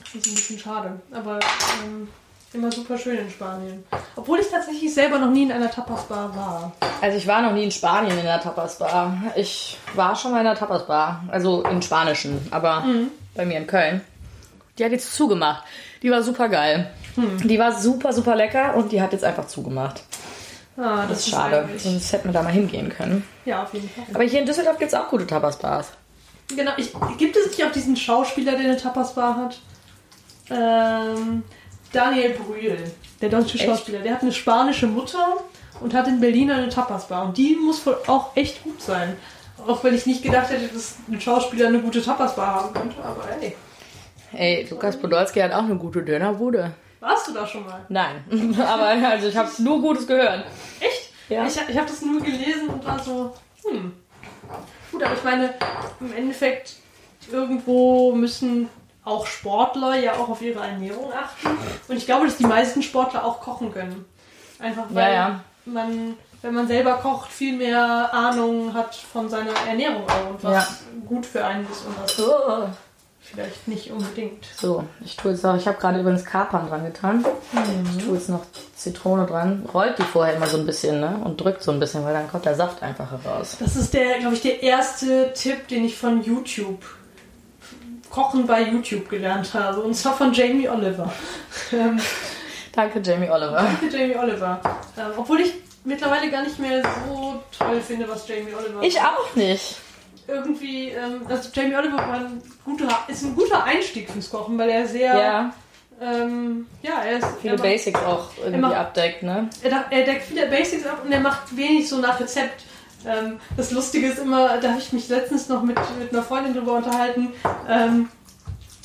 das ist ein bisschen schade. Aber ähm, immer super schön in Spanien. Obwohl ich tatsächlich selber noch nie in einer Tapas-Bar war. Also ich war noch nie in Spanien in der Tapas-Bar. Ich war schon mal in der Tapas-Bar. Also in Spanischen, aber bei mir in Köln. Die hat jetzt zugemacht. Die war super geil. Die war super, super lecker und die hat jetzt einfach zugemacht. Ah, Das ist schade. eigentlich- Sonst hätten wir da mal hingehen können. Ja, auf jeden Fall. Aber hier in Düsseldorf gibt es auch gute Tapas-Bars. Genau, ich, gibt es nicht auch diesen Schauspieler, der eine Tapas-Bar hat? Ähm, Daniel Brühl, der deutsche Echt? Schauspieler. Der hat eine spanische Mutter und hat in Berlin eine Tapas-Bar. Und die muss wohl auch echt gut sein. Auch wenn ich nicht gedacht hätte, dass ein Schauspieler eine gute Tapas-Bar haben könnte. Aber hey, Ey, Lukas Podolski hat auch eine gute Dönerbude. Warst du da schon mal? Nein, aber also ich habe nur Gutes gehört. Echt? Ja. Ich, ich habe das nur gelesen und war so, hm. Gut, aber ich meine, im Endeffekt, irgendwo müssen auch Sportler ja auch auf ihre Ernährung achten. Und ich glaube, dass die meisten Sportler auch kochen können. Einfach weil Ja, ja. man, wenn man selber kocht, viel mehr Ahnung hat von seiner Ernährung und was Ja. gut für einen ist und was. Vielleicht nicht unbedingt. So, ich tue jetzt noch, ich habe gerade übrigens Kapern dran getan. Ich tue jetzt noch Zitrone dran. Rollt die vorher immer so ein bisschen, ne? Und drückt so ein bisschen, weil dann kommt der Saft einfach heraus. Das ist der, glaube ich, der erste Tipp, den ich von YouTube, Kochen bei YouTube gelernt habe. Und zwar von Jamie Oliver. Ähm, Danke, Jamie Oliver. Danke, Jamie Oliver. Ähm, obwohl ich mittlerweile gar nicht mehr so toll finde, was Jamie Oliver Ich auch nicht. Irgendwie, ähm, also Jamie Oliver ein guter, ist ein guter Einstieg fürs Kochen, weil er sehr, Ja, ähm, ja, er ist viele er macht- Basics auch irgendwie macht- abdeckt, ne? er, er deckt viele Basics ab und er macht wenig so nach Rezept. Ähm, das Lustige ist immer, da habe ich mich letztens noch mit, mit einer Freundin drüber unterhalten. Ähm,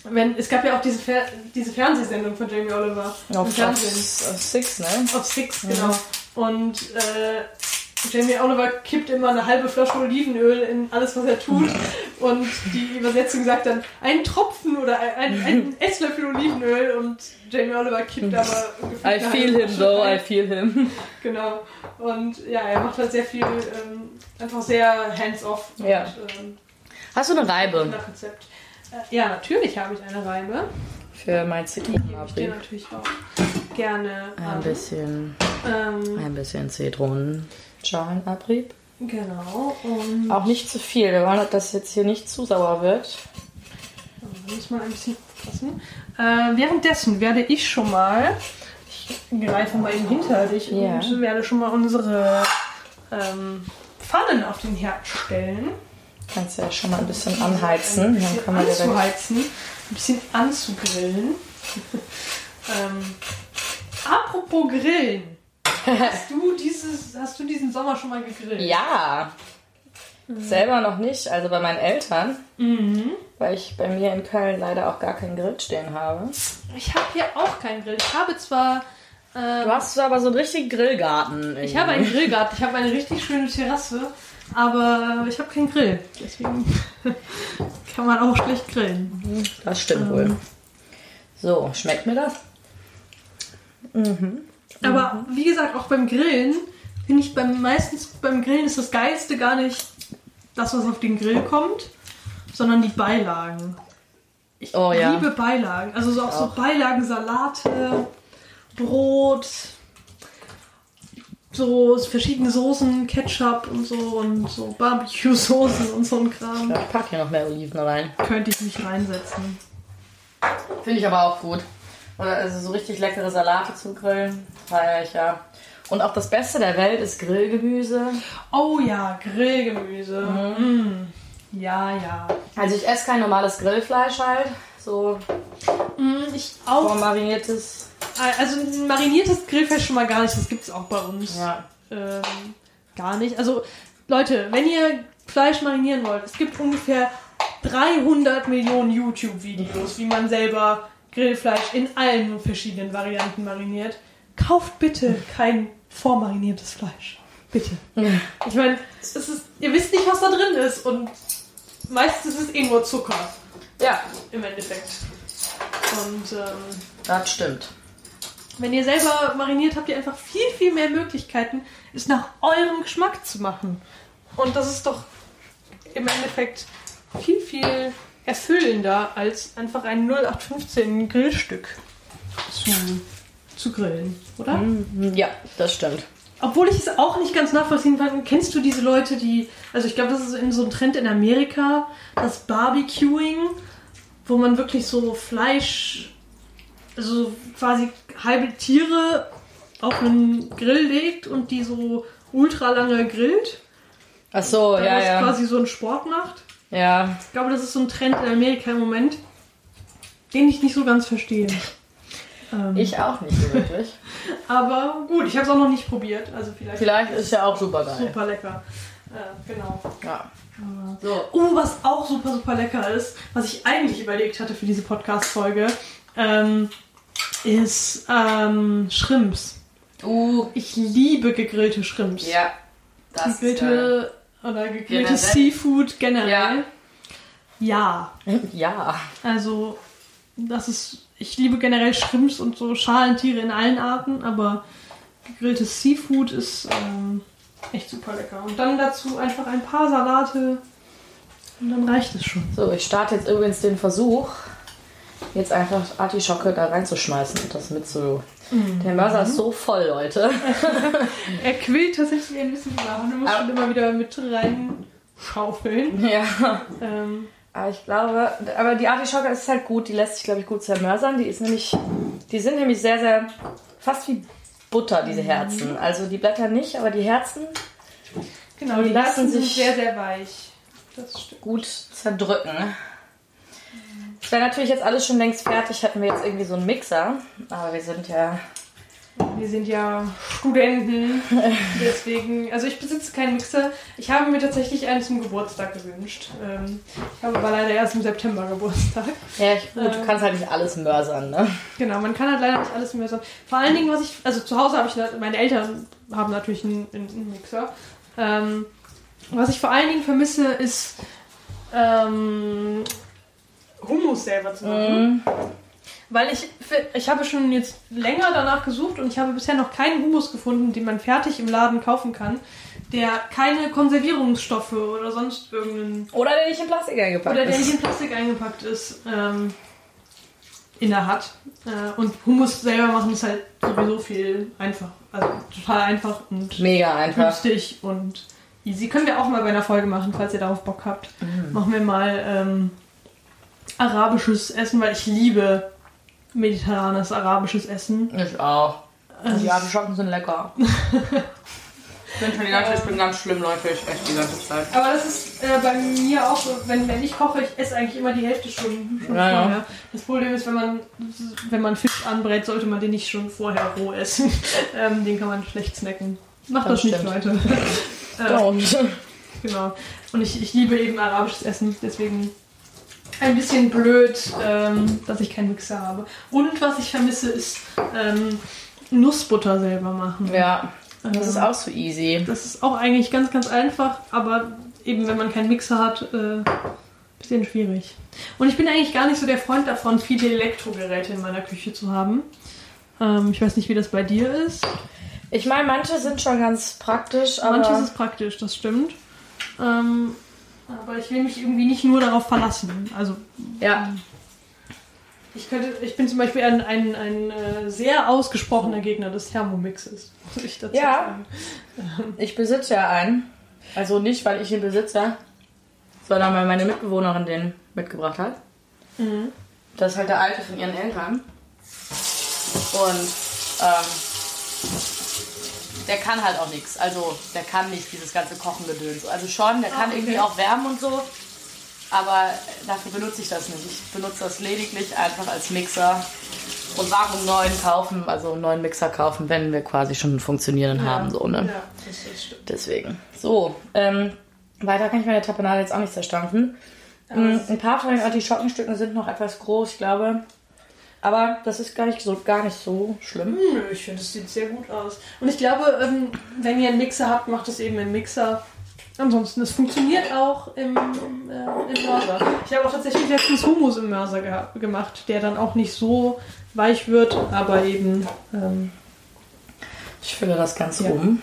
wenn, es gab ja auch diese, Fer diese Fernsehsendung von Jamie Oliver Auf, Fernsehen. auf Six, ne? Auf Six, genau. Und äh, Jamie Oliver kippt immer eine halbe Flasche Olivenöl in alles, was er tut. Und die Übersetzung sagt dann, ein Tropfen oder ein, ein Esslöffel Olivenöl und Jamie Oliver kippt aber I feel him though, I feel him. Genau. Und ja, er macht halt sehr viel, ähm, einfach sehr hands-off. Ja. Ähm, Hast du eine Reibe nach Rezept. Äh, ja, natürlich habe ich eine Reibe. für mein Die gebe ich dir natürlich auch gerne Ein bisschen, Ähm, ein bisschen Zitronenabrieb. genau. Auch nicht zu viel. Wir wollen, dass das jetzt hier nicht zu sauer wird. Da muss man ein bisschen aufpassen. Äh, währenddessen werde ich schon mal, ich greife mal eben hinter dich Ja. und werde schon mal unsere ähm, Pfannen auf den Herd stellen. Kannst ja schon mal ein bisschen anheizen. Ein Dann bisschen kann man anzuheizen, ein bisschen anzugrillen. ähm, apropos Grillen. Hast du, dieses, hast du diesen Sommer schon mal gegrillt? Ja. Selber noch nicht, also bei meinen Eltern, Mhm. weil ich bei mir in Köln leider auch gar kein Grill stehen habe. Ich habe hier auch keinen Grill. Ich habe zwar. ähm, Du hast aber so einen richtigen Grillgarten. Ich habe einen Grillgarten, ich habe eine richtig schöne Terrasse, aber ich habe keinen Grill. Deswegen kann man auch schlecht grillen. Das stimmt wohl. So, schmeckt mir das? Aber wie gesagt, auch beim Grillen finde ich beim meistens beim Grillen ist das Geilste gar nicht das, was auf den Grill kommt, sondern die Beilagen. Ich Oh ja. liebe Beilagen. Also so auch, so Auch. Beilagen, Salate, Brot, so verschiedene Soßen, Ketchup und so und so Barbecue-Soßen und so ein Kram. Ich packe hier noch mehr Oliven rein. Könnte ich mich reinsetzen. Finde ich aber auch gut. Oder also so richtig leckere Salate zu grillen, feiere ich ja. Und auch das Beste der Welt ist Grillgemüse. Oh ja, Grillgemüse. Mm. Ja, ja. Also ich esse kein normales Grillfleisch halt. So Mm, ich auch. vormariniertes. Also ein mariniertes Grillfleisch schon mal gar nicht. Das gibt es auch bei uns. Ja. Ähm, gar nicht. Also Leute, wenn ihr Fleisch marinieren wollt, es gibt ungefähr 300 Millionen YouTube-Videos, wie man selber Grillfleisch in allen verschiedenen Varianten mariniert. Kauft bitte kein vormariniertes Fleisch. Bitte. Ich meine, ihr wisst nicht, was da drin ist und meistens ist es eh nur Zucker Ja, im Endeffekt. Und ähm, das stimmt. wenn ihr selber mariniert, habt ihr einfach viel, viel mehr Möglichkeiten, es nach eurem Geschmack zu machen. Und das ist doch im Endeffekt viel, viel erfüllender, als einfach ein 0815 Grillstück zu, zu grillen, oder? Mhm, Ja, das stimmt. Obwohl ich es auch nicht ganz nachvollziehen kann. Kennst du diese Leute, die. Also, ich glaube, das ist in so ein Trend in Amerika, das Barbecuing, wo man wirklich so Fleisch, also quasi halbe Tiere auf einen Grill legt und die so ultra lange grillt. Ach so, ja, ja. quasi so einen Sport macht. Ja, Ich glaube, das ist so ein Trend in Amerika im Moment, den ich nicht so ganz verstehe. Ähm, ich auch nicht so wirklich. aber gut, ich habe es auch noch nicht probiert. Also vielleicht, Vielleicht ist ja auch super geil. super lecker. Äh, genau. Ja. So. Oh, was auch super, super lecker ist, was ich eigentlich überlegt hatte für diese Podcast-Folge, ähm, ist ähm, Shrimps. Uh, Ich liebe gegrillte Shrimps. ja. Das gegrillte oder gegrilltes Generell? Seafood generell. Ja. Ja, Ja. also das ist, ich liebe generell Shrimps und so Schalentiere in allen Arten, aber gegrilltes Seafood ist ähm, echt super lecker. Und dann dazu einfach ein paar Salate und dann reicht es schon. So, ich starte jetzt übrigens den Versuch, jetzt einfach Artischocke da reinzuschmeißen und das mit so. Der Mörser ist so voll, Leute. Er quillt tatsächlich ein bisschen nach und du musst Aber- schon immer wieder mit reinschaufeln. Ja. Ähm, Aber ich glaube, aber die Artischocke ist halt gut, die lässt sich, glaube ich, gut zermörsern. Die ist nämlich, die sind nämlich sehr, sehr, fast wie Butter, diese Herzen. Also die Blätter nicht, aber die Herzen genau, Die die lassen lassen sich- sehr, sehr weich. Gut zerdrücken. Das wäre natürlich jetzt alles schon längst fertig, hätten wir jetzt irgendwie so einen Mixer. Aber wir sind ja. Wir sind ja Studenten, deswegen, also ich besitze keinen Mixer. Ich habe mir tatsächlich einen zum Geburtstag gewünscht. Ähm, ich habe aber leider erst im September Geburtstag. Ja, ich, gut, du kannst halt nicht alles mörsern, ne? Genau, man kann halt leider nicht alles so. Vor allen Dingen, was ich, also zu Hause habe ich, meine Eltern haben natürlich einen, einen einen Mixer. Ähm, was ich vor allen Dingen vermisse, ist ähm, Hummus selber zu machen. Weil ich, ich habe schon jetzt länger danach gesucht und ich habe bisher noch keinen Hummus gefunden, den man fertig im Laden kaufen kann, der keine Konservierungsstoffe oder sonst irgendeinen. Oder der nicht in Plastik eingepackt Oder der ist. nicht in Plastik eingepackt ist, ähm, inne hat. Äh, und Hummus selber machen ist halt sowieso viel einfach. Also total einfach und Mega einfach. günstig und easy. Können wir auch mal bei einer Folge machen, falls ihr darauf Bock habt. Machen wir mal ähm, arabisches Essen, weil ich liebe mediterranes arabisches Essen. Ich auch. Also die Artischocken sind lecker. ich bin schon die ganze, ich bin ganz schlimm, Leute. Ich esse die ganze Zeit. Aber das ist äh, bei mir auch so, wenn, wenn ich koche, ich esse eigentlich immer die Hälfte schon, schon Ja, ja. vorher. Das Problem ist, wenn man, wenn man Fisch anbrät, sollte man den nicht schon vorher roh essen. ähm, den kann man schlecht snacken. Macht das, Das nicht. Leute. äh, Und genau. Und ich, ich liebe eben arabisches Essen, deswegen ein bisschen blöd, ähm, dass ich keinen Mixer habe. Und was ich vermisse, ist ähm, Nussbutter selber machen. ja, das Ähm, ist auch so easy. Das ist auch eigentlich ganz, ganz einfach, aber eben wenn man keinen Mixer hat, äh, bisschen schwierig. Und ich bin eigentlich gar nicht so der Freund davon, viele Elektrogeräte in meiner Küche zu haben. Ähm, ich weiß nicht, wie das bei dir ist. Ich meine, manche sind schon ganz praktisch, aber Manches ist praktisch, das stimmt. Ähm, aber ich will mich irgendwie nicht nur darauf verlassen. Also ja, ich könnte, ich bin zum Beispiel ein, ein, ein äh, sehr ausgesprochener Gegner des Thermomixes. Muss ich dazu Ja. sagen. ich besitze ja einen. Also nicht, weil ich ihn besitze, sondern weil meine Mitbewohnerin den mitgebracht hat. Mhm. Das ist halt der alte von ihren Eltern. Und ähm, der kann halt auch nichts. Also der kann nicht dieses ganze Kochengedöns. Also schon, der kann Ah, okay. irgendwie auch wärmen und so. Aber dafür benutze ich das nicht. Ich benutze das lediglich einfach als Mixer. Und warum neuen kaufen, also einen neuen Mixer kaufen, wenn wir quasi schon einen funktionierenden haben, so, ne? Ja, stimmt. Deswegen. So, ähm, weiter kann ich meine Tapenade jetzt auch nicht zerstampfen. Mm, Ein paar von den Artischockenstücken sind noch etwas groß, ich glaube. Aber das ist gar nicht so, gar nicht so schlimm. Nö, ich finde, es sieht sehr gut aus. Und ich glaube, ähm, wenn ihr einen Mixer habt, macht es eben im Mixer. Ansonsten, es funktioniert auch im, äh, im Mörser. Ich habe auch tatsächlich letztens Hummus im Mörser geha- gemacht, der dann auch nicht so weich wird, aber eben, ähm, Ich fülle das ganz Ja. rum.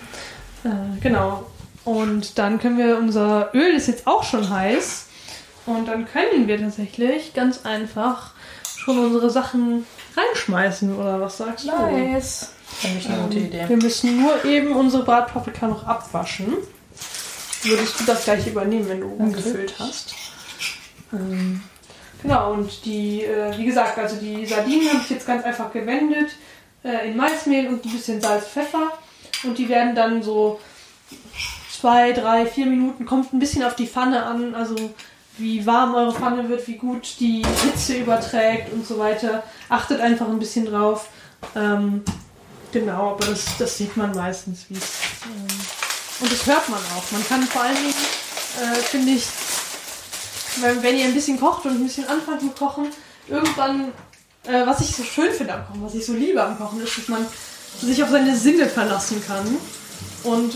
äh, genau. Und dann können wir, unser Öl ist jetzt auch schon heiß. Und dann können wir tatsächlich ganz einfach schon unsere Sachen reinschmeißen, oder was sagst du? Nice. Finde ich eine gute Idee. Wir müssen nur eben unsere Bratpaprika noch abwaschen. Würdest du das gleich übernehmen, wenn du umgefüllt hast? Ähm, genau, und die, äh, wie gesagt, also die Sardinen habe ich jetzt ganz einfach gewendet äh, in Maismehl und ein bisschen Salz, Pfeffer. Und die werden dann so zwei, drei, vier Minuten, kommt ein bisschen auf die Pfanne an, also wie warm eure Pfanne wird, wie gut die Hitze überträgt und so weiter. Achtet einfach ein bisschen drauf. Ähm, genau, aber das, das sieht man meistens, wie es. Ähm, und das hört man auch. Man kann vor allen Dingen, äh, finde ich, wenn, wenn ihr ein bisschen kocht und ein bisschen anfangt mit Kochen, irgendwann, äh, was ich so schön finde am Kochen, was ich so liebe am Kochen, ist, dass man sich auf seine Sinne verlassen kann. Und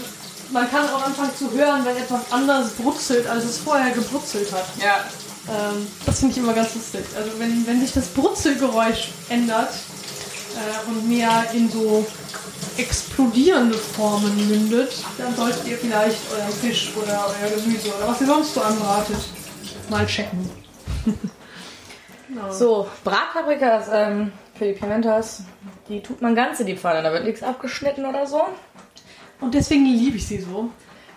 man kann auch anfangen zu hören, wenn etwas anders brutzelt, als es vorher gebrutzelt hat. Ja. Ähm, das finde ich immer ganz lustig. Also wenn, wenn sich das Brutzelgeräusch ändert äh, und mehr in so explodierende Formen mündet, dann solltet ihr vielleicht euren Fisch oder euer Gemüse oder was ihr sonst so anbratet, mal checken. genau. So, Bratpaprikas ähm, für die Pimentas, die tut man ganz in die Pfanne. Da wird nichts abgeschnitten oder so. Und deswegen liebe ich sie so.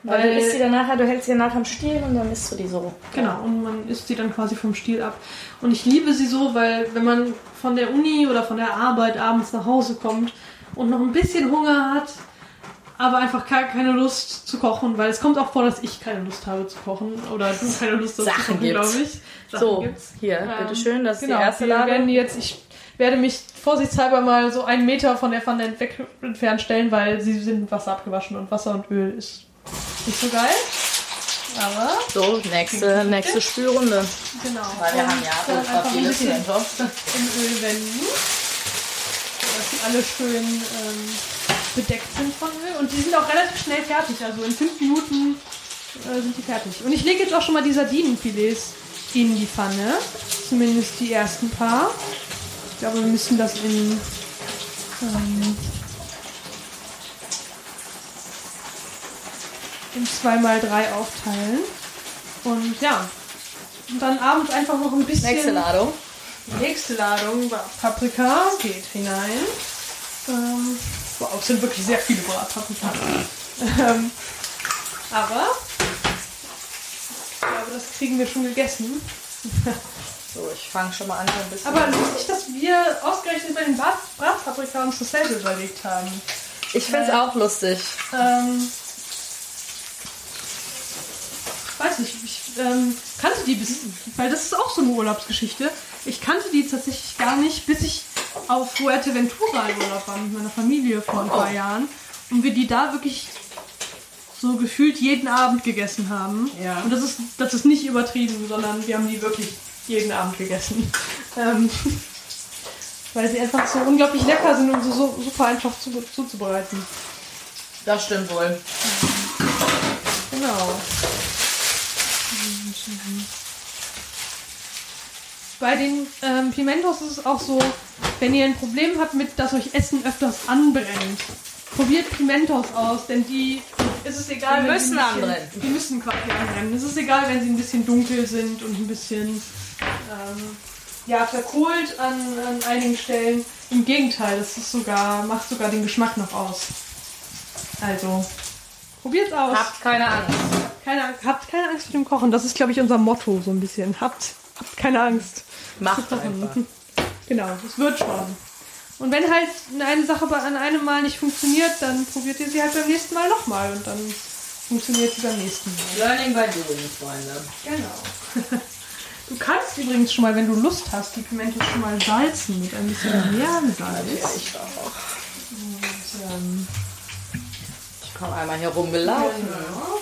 Weil du isst sie dann nachher, du hältst sie nachher am Stiel und dann isst du die so. Genau, und man isst sie dann quasi vom Stiel ab. Und ich liebe sie so, weil wenn man von der Uni oder von der Arbeit abends nach Hause kommt und noch ein bisschen Hunger hat, aber einfach ke- keine Lust zu kochen, weil es kommt auch vor, dass ich keine Lust habe zu kochen oder du keine Lust hast zu Sachen kochen, gibt's. glaube ich. Sachen So, gibt's. hier, Ähm, bitteschön, das ist genau, die erste wir werden jetzt, ich werde mich vorsichtshalber mal so einen Meter von der Pfanne entfernt stellen, weil sie sind mit Wasser abgewaschen und Wasser und Öl ist nicht so geil. Aber So, nächste, nächste Spülrunde. Genau. Weil wir Und haben ja dann einfach ein viele bisschen im Öl wenden. Dass die alle schön ähm, bedeckt sind von Öl. Und die sind auch relativ schnell fertig. Also in fünf Minuten äh, sind die fertig. Und ich lege jetzt auch schon mal die Sardinenfilets in die Pfanne. Zumindest die ersten paar. Ich glaube, wir müssen das in ähm, in 2x3 aufteilen. Und ja, und dann abends einfach noch ein bisschen. Nächste Ladung. Nächste Ladung Paprika geht hinein. Ähm, wow, es sind wirklich sehr viele Bratpaprika. ähm, aber ich glaube, das kriegen wir schon gegessen. So, ich fange schon mal an, so ein bisschen. Aber lustig, dass wir ausgerechnet bei den Brat Bratpaprika uns dasselbe überlegt haben. ich finde es auch lustig. Ähm, weiß nicht, ich ähm, kannte die bis, weil das ist auch so eine Urlaubsgeschichte. Ich kannte die tatsächlich gar nicht, bis ich auf Fuerteventura im Urlaub war mit meiner Familie vor ein paar Jahren und wir die da wirklich so gefühlt jeden Abend gegessen haben. Ja. Und das ist, das ist nicht übertrieben, sondern wir haben die wirklich jeden Abend gegessen. Ähm, weil sie einfach so unglaublich lecker sind und so, so super einfach zu, zuzubereiten. Das stimmt wohl. Genau. Bei den ähm, Pimentos ist es auch so, wenn ihr ein Problem habt mit, dass euch Essen öfters anbrennt, probiert Pimentos aus, denn die ist es egal, Die wenn müssen ein bisschen, anbrennen. Die müssen quasi anbrennen. Es ist egal, wenn sie ein bisschen dunkel sind und ein bisschen ähm, ja, verkohlt an, an einigen Stellen. Im Gegenteil, das ist sogar, macht sogar den Geschmack noch aus. Also, probiert's aus. Habt keine Angst. Keine, Angst- habt keine Angst vor dem Kochen. Das ist, glaube ich, unser Motto so ein bisschen. Habt, habt keine Angst. Macht einfach. Genau, es wird schon. Und wenn halt eine Sache bei- an einem Mal nicht funktioniert, dann probiert ihr sie halt beim nächsten Mal nochmal und dann funktioniert sie beim nächsten Mal. Learning by doing, Freunde. Genau. Du kannst übrigens schon mal, wenn du Lust hast, die Pimentos schon mal salzen mit ein bisschen Meersalz. Ich auch. Und, ähm, Ich komme einmal hier rumgelaufen. Genau.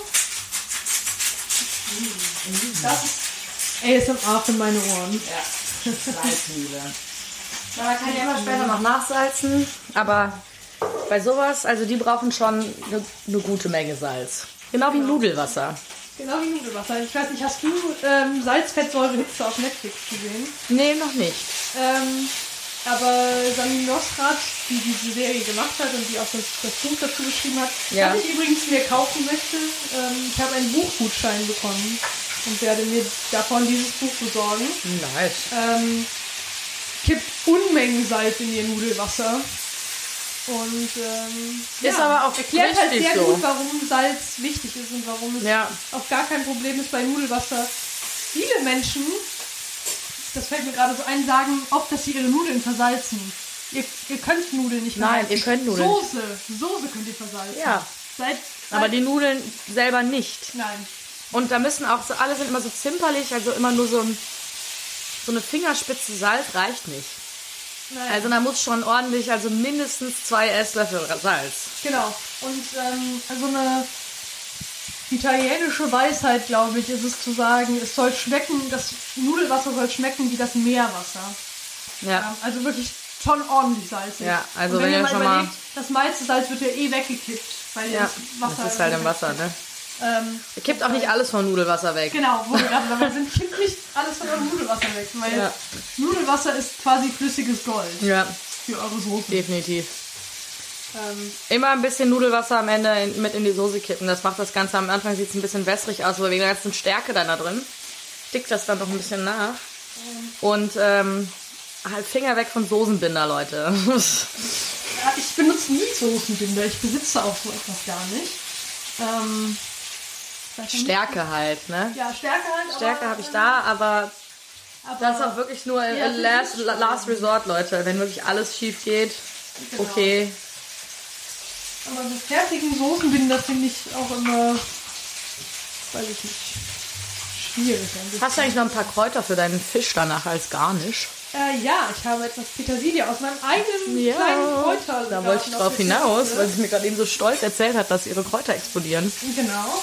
Das ist ASMR für meine Ohren. Ja. Salzmühle. Na, man kann ja immer später noch nachsalzen, aber bei sowas, also die brauchen schon eine, eine gute Menge Salz. Genau wie Nudelwasser. Genau wie Nudelwasser. Ich weiß nicht, hast du ähm, Salzfettsäure-Hitze auf Netflix gesehen? Nee, noch nicht. Ähm, aber Sami Nosrat, die diese Serie gemacht hat und die auch das, das Buch dazu geschrieben hat, Ja. was ich übrigens mir kaufen möchte, ähm, ich habe einen Buchgutschein bekommen und werde mir davon dieses Buch besorgen. Nice. Ähm, kippt Unmengen Salz in ihr Nudelwasser. Und ähm, Ist aber auch erklärt halt sehr so. gut, warum Salz wichtig ist und warum es Ja. auch gar kein Problem ist bei Nudelwasser. Viele Menschen, das fällt mir gerade so ein, sagen oft, dass sie ihre Nudeln versalzen. Ihr, ihr könnt Nudeln nicht Nein, versalzen. ihr könnt Nudeln. Soße, Soße könnt ihr versalzen. Ja. Seit, Aber seit- die Nudeln selber nicht. Nein. Und da müssen auch so, alle sind immer so zimperlich, also immer nur so, ein, so eine Fingerspitze Salz reicht nicht. Nein. Also da muss schon ordentlich, also mindestens zwei Esslöffel Salz. Genau. Und ähm, also eine italienische Weisheit, glaube ich, ist es zu sagen, es soll schmecken, das Nudelwasser soll schmecken wie das Meerwasser. Ja. Ähm, also wirklich schon ordentlich salzig. Ja, also Und wenn wenn, ihr mal schon mal- überlegt, das meiste Salz wird ja eh weggekippt, weil Ja, das Wasser das ist halt im Wasser, ne? Ähm, Ihr kippt auch nicht alles von Nudelwasser weg. Genau, wo wir gerade dabei sind, kippt nicht alles von eurem Nudelwasser weg, weil Ja. Nudelwasser ist quasi flüssiges Gold Ja, für eure Soße. definitiv. Ähm, Immer ein bisschen Nudelwasser am Ende in, mit in die Soße kippen. Das macht das Ganze am Anfang sieht es ein bisschen wässrig aus, aber wegen der ganzen Stärke dann da drin stickt das dann doch ein bisschen nach. Und ähm, halt Finger weg von Soßenbinder, Leute. ich benutze nie Soßenbinder, ich besitze auch so etwas gar nicht. Ähm. Stärke halt, ne? Ja, Stärke halt. Stärke habe ich da, aber Aber, das ist auch wirklich nur Ja, äh, last, das ist- last Resort, Leute. Wenn wirklich alles schief geht, Genau. okay. aber so fertigen Soßenbinder finde ich auch immer, weiß ich nicht, schwierig. Hast du eigentlich noch ein paar Kräuter für deinen Fisch danach als Garnisch? Äh, ja, ich habe etwas Petersilie aus meinem eigenen kleinen Kräuter. da wollte ich drauf hinaus, weil sie mir gerade eben so stolz erzählt hat, dass ihre Kräuter explodieren. Genau.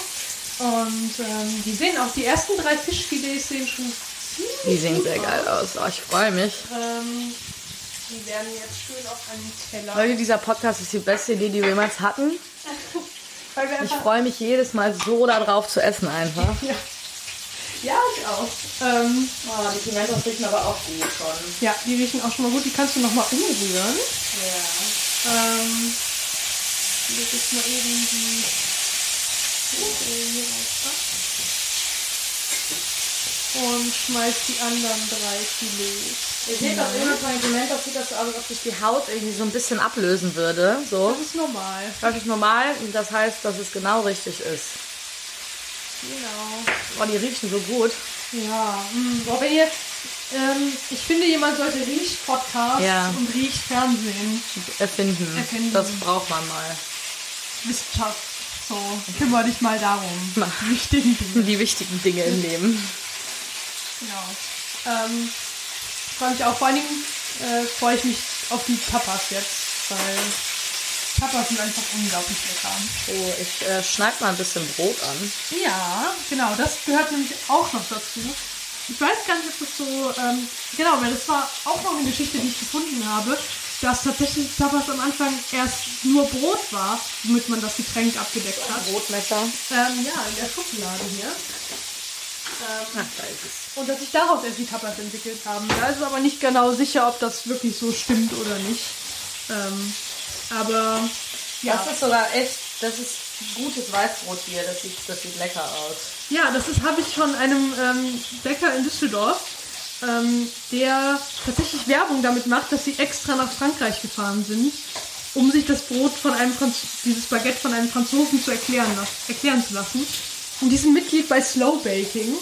Und ähm, die sehen auch, die ersten drei Fischfilets sehen schon Die sehen sehr geil aus. Oh, ich freue mich. Ähm, die werden jetzt schön auf einen Teller. Leute, dieser Podcast ist die beste Idee, die wir jemals hatten. Ich freue mich jedes Mal so darauf zu essen einfach. ja. ja, ich auch. Ähm, Oh, die Pimentos riechen aber auch gut schon. ja, die riechen auch schon mal gut. Die kannst du noch mal umrühren. Ja. Ähm, leg jetzt mal eben die. Und schmeiß die anderen drei Filets. Ihr seht auch immer bei Pimentos sieht das so aus, als ob sich die Haut irgendwie so ein bisschen ablösen würde. So. Das ist normal. Das ist normal und das heißt, dass es genau richtig ist. Genau. Oh, die riechen so gut. Ja, mh. Boah, wenn ihr, ähm, ich finde, jemand sollte Riech-Podcast Ja. und Riech-Fernsehen. Erfinden. Erfinden. Das braucht man mal. Wissenschaft. So, kümmere dich mal darum. Mach. Die wichtigen Dinge. Die wichtigen Dinge im Leben. Genau. Ähm, freue mich auch, vor allen Dingen äh, freue ich mich auf die Tapas jetzt, weil Tapas sind einfach unglaublich lecker. So, ich äh, schneide mal ein bisschen Brot an. Ja, genau, das gehört nämlich auch noch dazu. Ich weiß gar nicht, ob das so, ähm, genau, weil das war auch noch eine Geschichte, die ich gefunden habe, dass tatsächlich Tapas am Anfang erst nur Brot war, womit man das Getränk abgedeckt hat. Brotmesser. Ähm, ja, in der Schublade hier. Ach, da ist es. Und dass sich daraus erst die Tapas entwickelt haben. Da ist es aber nicht genau sicher, ob das wirklich so stimmt oder nicht. Ähm, aber ja, Das ist sogar echt, das ist gutes Weißbrot hier. Das sieht, das sieht lecker aus. ja, das habe ich von einem ähm, Bäcker in Düsseldorf, ähm, der tatsächlich Werbung damit macht, dass sie extra nach Frankreich gefahren sind, um sich das Brot von einem Franz dieses Baguette von einem Franzosen zu erklären, erklären zu lassen. Und die sind Mitglied bei Slow Baking.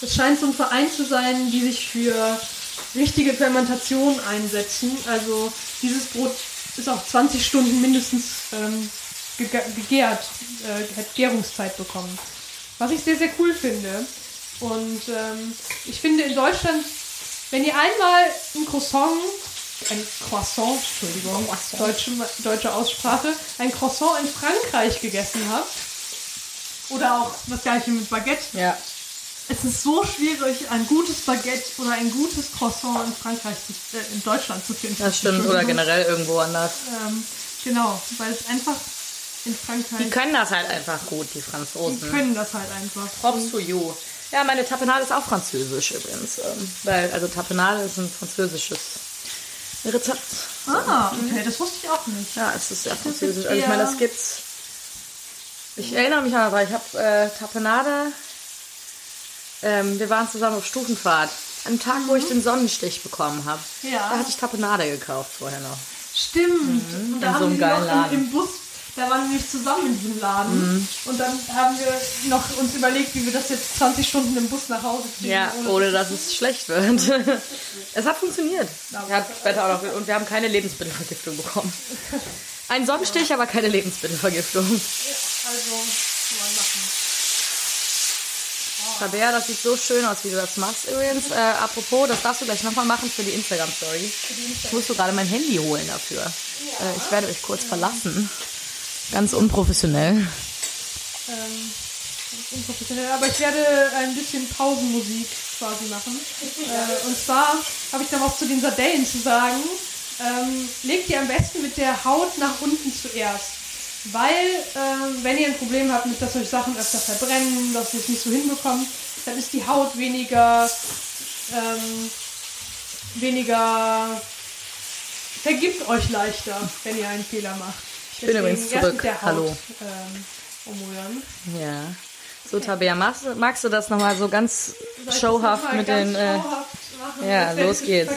Das scheint so ein Verein zu sein, die sich für richtige Fermentation einsetzen. Also dieses Brot ist auch 20 Stunden mindestens ähm, gegärt, äh, hat Gärungszeit bekommen. Was ich sehr, sehr cool finde. Und ähm, ich finde in Deutschland, wenn ihr einmal ein Croissant, ein Croissant, Entschuldigung, Deutsche, deutsche Aussprache, ein Croissant in Frankreich gegessen habt, oder auch das gleiche mit Baguette, Ja. es ist so schwierig, ein gutes Baguette oder ein gutes Croissant in Frankreich, zu, äh, in Deutschland zu finden. Das stimmt. Oder generell irgendwo anders. Ähm, genau, weil es einfach in Die Frankreich, können das halt einfach gut, die die Franzosen. können das halt einfach. Props to you. Ja, meine Tapenade ist auch französisch übrigens. Ähm, weil, also Tapenade ist ein französisches Rezept. Ah, okay, das wusste ich auch nicht. Ja, es ist sehr französisch. Also ich meine, das gibt's. Ich erinnere mich an, weil ich habe äh, Tapenade. Ähm, wir waren zusammen auf Stufenfahrt. Am Tag, wo ich den Sonnenstich bekommen habe. Ja. Da hatte ich Tapenade gekauft vorher noch. Stimmt. Und da in so haben geilen noch im, im Bus, da waren wir nämlich zusammen in diesem Laden. Und dann haben wir noch uns überlegt, wie wir das jetzt 20 Stunden im Bus nach Hause kriegen. Ja, ohne dass es schlecht wird. es hat funktioniert. Wir hatten später auch noch, und wir haben keine Lebensmittelvergiftung bekommen. Ein Sonnenstich, aber keine Lebensmittelvergiftung. Also, kann man machen. Tabea, das sieht so schön aus, wie du das machst übrigens. Äh, apropos, das darfst du gleich nochmal machen für die Instagram-Story. Ich musste gerade mein Handy holen dafür. Äh, ich werde euch kurz verlassen. Ganz unprofessionell. Ähm, ganz unprofessionell. Aber ich werde ein bisschen Pausenmusik quasi machen. Äh, und zwar habe ich da was zu den Sardellen zu sagen. Ähm, legt ihr am besten mit der Haut nach unten zuerst. Weil, ähm, wenn ihr ein Problem habt, mit dass euch Sachen öfter verbrennen, dass ihr es nicht so hinbekommt, dann ist die Haut weniger, ähm, weniger, vergibt euch leichter, wenn ihr einen Fehler macht. Ich bin übrigens zurück. Hallo. Ähm, umrühren. Ja. So, Tabea, magst, du- magst du das nochmal so ganz Soll showhaft mit ganz den... Äh, showhaft machen? ja, los geht's.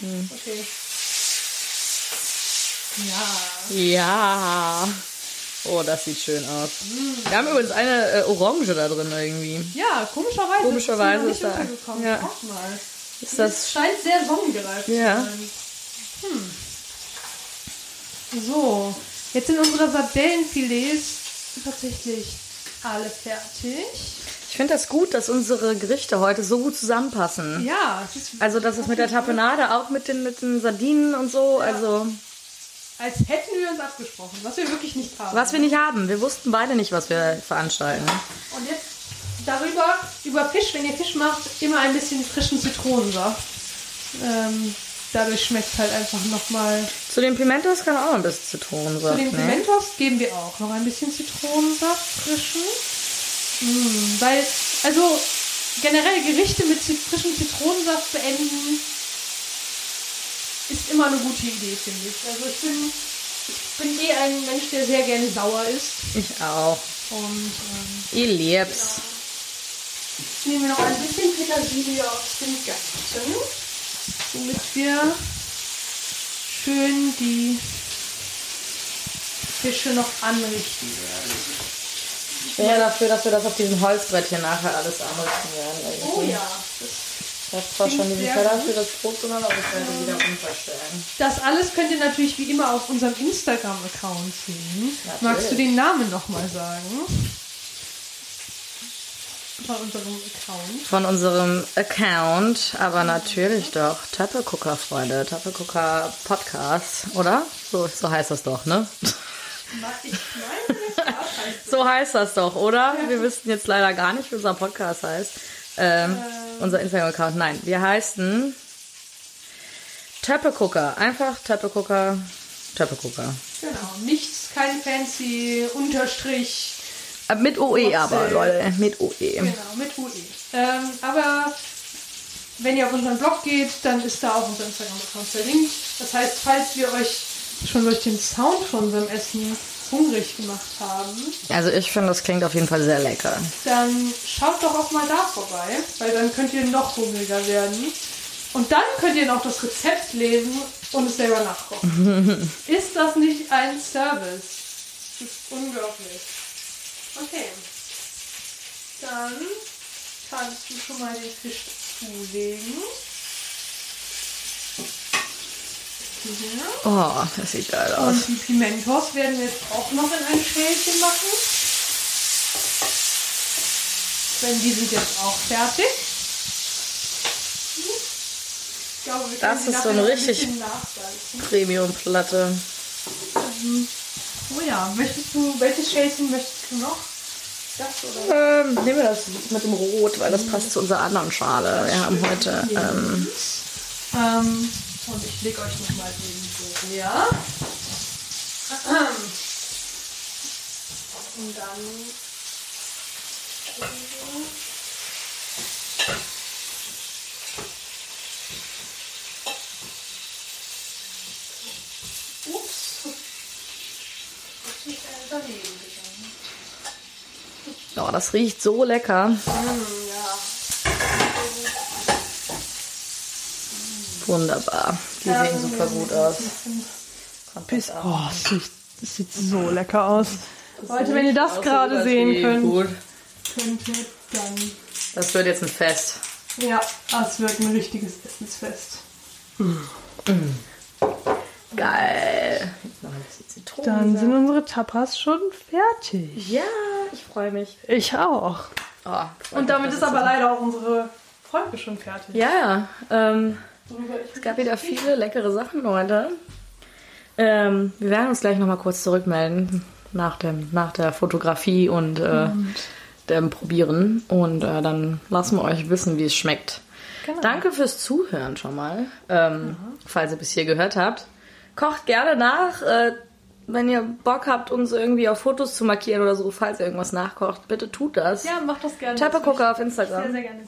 Hm. Okay. Ja. ja. Oh, das sieht schön aus. Mm. Wir haben übrigens eine äh, Orange da drin irgendwie. Ja, komischerweise. Komischerweise ist ist da- ja. Mal. Ist Das das... scheint sehr sonnengereift Ja. zu sein. Hm. So, jetzt sind unsere Sardellenfilets tatsächlich alle fertig. Ich finde das gut, dass unsere Gerichte heute so gut zusammenpassen. Ja, es ist Also, dass es mit der Tapenade auch mit den, mit den Sardinen und so, also... als hätten wir uns abgesprochen, was wir wirklich nicht haben. Was wir nicht haben. Wir wussten beide nicht, was wir veranstalten. Und jetzt darüber, über Fisch, wenn ihr Fisch macht, immer ein bisschen frischen Zitronensaft. Ähm, dadurch schmeckt es halt einfach nochmal. Zu den Pimentos kann auch noch ein bisschen Zitronensaft. Zu den ne? Pimentos geben wir auch noch ein bisschen Zitronensaft frischen. Mm, weil, also generell Gerichte mit frischem Zitronensaft beenden ist immer eine gute Idee, finde ich. Also ich bin, ich bin eh ein Mensch, der sehr gerne sauer ist. Ich auch. Und ähm, Ich lieb's. Jetzt nehmen wir noch ein bisschen Petersilie aus dem Garten, womit wir schön die Fische noch anrichten werden. Ich bin ja dafür, dass wir das auf diesem Holzbrett hier nachher alles anrichten werden. Oh irgendwie. ja, das, Ich habe zwar schon diesen Teller für das Brot genommen, aber ich werde wieder umverstellen. das alles könnt ihr natürlich wie immer auf unserem Instagram-Account sehen. Natürlich. Magst du den Namen nochmal sagen? Von unserem Account. Von unserem Account, aber natürlich doch. Tappelgucker, Freunde. Tappelgucker Podcast, oder? So, so heißt das doch, ne? Ich meine, heißt So heißt das doch, oder? Wir wissen jetzt leider gar nicht, wie unser Podcast heißt. Ähm, unser Instagram-Account. Nein, wir heißen Töppegucker. Einfach Töppegucker. Töppegucker. Genau, nichts, kein fancy Unterstrich. Äh, Mit OE aber. Leute. Mit OE. Genau, mit UE. Ähm, aber wenn ihr auf unseren Blog geht, dann ist da auch unser Instagram-Account verlinkt. Das heißt, falls wir euch schon durch den Sound von unserem Essen hungrig gemacht haben, Also ich finde, das klingt auf jeden Fall sehr lecker. dann schaut doch auch mal da vorbei, weil dann könnt ihr noch hungriger werden. Und dann könnt ihr noch das Rezept lesen und es selber nachkochen. ist das nicht ein Service? Das ist unglaublich. Okay. Dann kannst du schon mal den Fisch zulegen. Hier. Oh, das sieht geil aus. Und die Pimentos werden wir jetzt auch noch in ein Schälchen machen. Denn die sind jetzt auch fertig. Ich glaube, wir Das ist so eine richtig- nachsalzen. Premium-Platte. Oh ja, möchtest du, welches Schälchen möchtest du noch? Das oder? Ähm, nehmen wir das mit dem Rot, weil das passt zu unserer anderen Schale. Wir haben heute ähm, Ähm, und ich lege euch nochmal den so her. Und dann. Ups. Das ist äh, daneben gegangen. Oh, das riecht so lecker. Mm. Wunderbar. Die sehen super gut aus. Ab. Oh, das sieht, das sieht so lecker aus. Leute, wenn ihr das gerade sehen könnt, Gut. könnt ihr dann. Das wird jetzt ein Fest. Ja, das wird ein richtiges Essensfest. Geil. Dann sind unsere Tapas schon fertig. ja, ich freue mich. Ich auch. Oh, Und mich, damit ist aber so- leider auch unsere Folge schon fertig. Ja, ähm, es gab wieder viele leckere Sachen heute. Ähm, wir werden uns gleich nochmal kurz zurückmelden nach, dem, nach der Fotografie und, äh, dem Probieren. Und äh, dann lassen wir euch wissen, wie es schmeckt. Genau. Danke fürs Zuhören schon mal, ähm, falls ihr bis hier gehört habt. Kocht gerne nach, äh, wenn ihr Bock habt, uns irgendwie auf Fotos zu markieren oder so, falls ihr irgendwas nachkocht. Bitte tut das. Ja, macht das gerne. Tappergucker auf Sehr, Instagram. sehr gerne.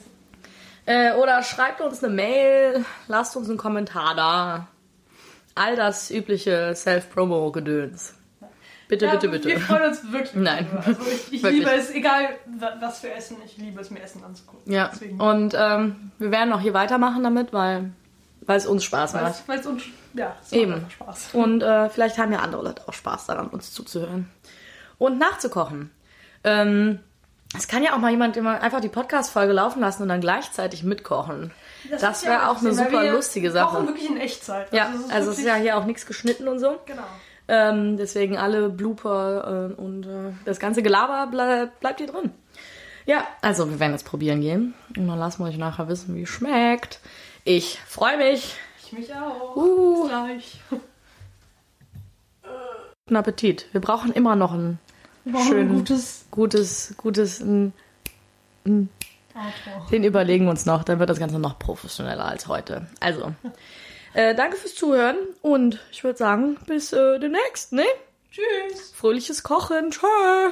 Äh, oder schreibt uns eine Mail, lasst uns einen Kommentar da. All das übliche Self-Promo-Gedöns. Bitte, Ja, bitte, bitte. Wir freuen uns wirklich. Nein. Also ich, ich Wirklich. liebe es, egal wa- was wir essen, ich liebe es mir Essen anzugucken. Ja, Deswegen. und ähm, wir werden auch hier weitermachen damit, weil, weil es uns Spaß macht. weil es uns, ja, es Eben. macht Spaß. Und äh, vielleicht haben ja andere Leute auch Spaß daran, uns zuzuhören. Und nachzukochen. Ähm, es kann ja auch mal jemand immer einfach die Podcast-Folge laufen lassen und dann gleichzeitig mitkochen. Das, ja wäre auch eine super wir lustige kochen Sache. wirklich in Echtzeit. Ja, ist also es ist ja hier auch nichts geschnitten und so. Genau. Ähm, deswegen alle Blooper äh, und äh, das ganze Gelaber ble bleibt hier drin. Ja, also wir werden jetzt probieren gehen. Und dann lassen wir euch nachher wissen, wie es schmeckt. Ich freue mich. Ich mich auch. Uh. Bis gleich. Guten Appetit. Wir brauchen immer noch ein Wir brauchen Schön. ein gutes gutes, gutes, ein, Outro. den überlegen wir uns noch. Dann wird das Ganze noch professioneller als heute. Also, Äh, danke fürs Zuhören und ich würde sagen, bis äh, demnächst, ne? Tschüss. Fröhliches Kochen. Tschö.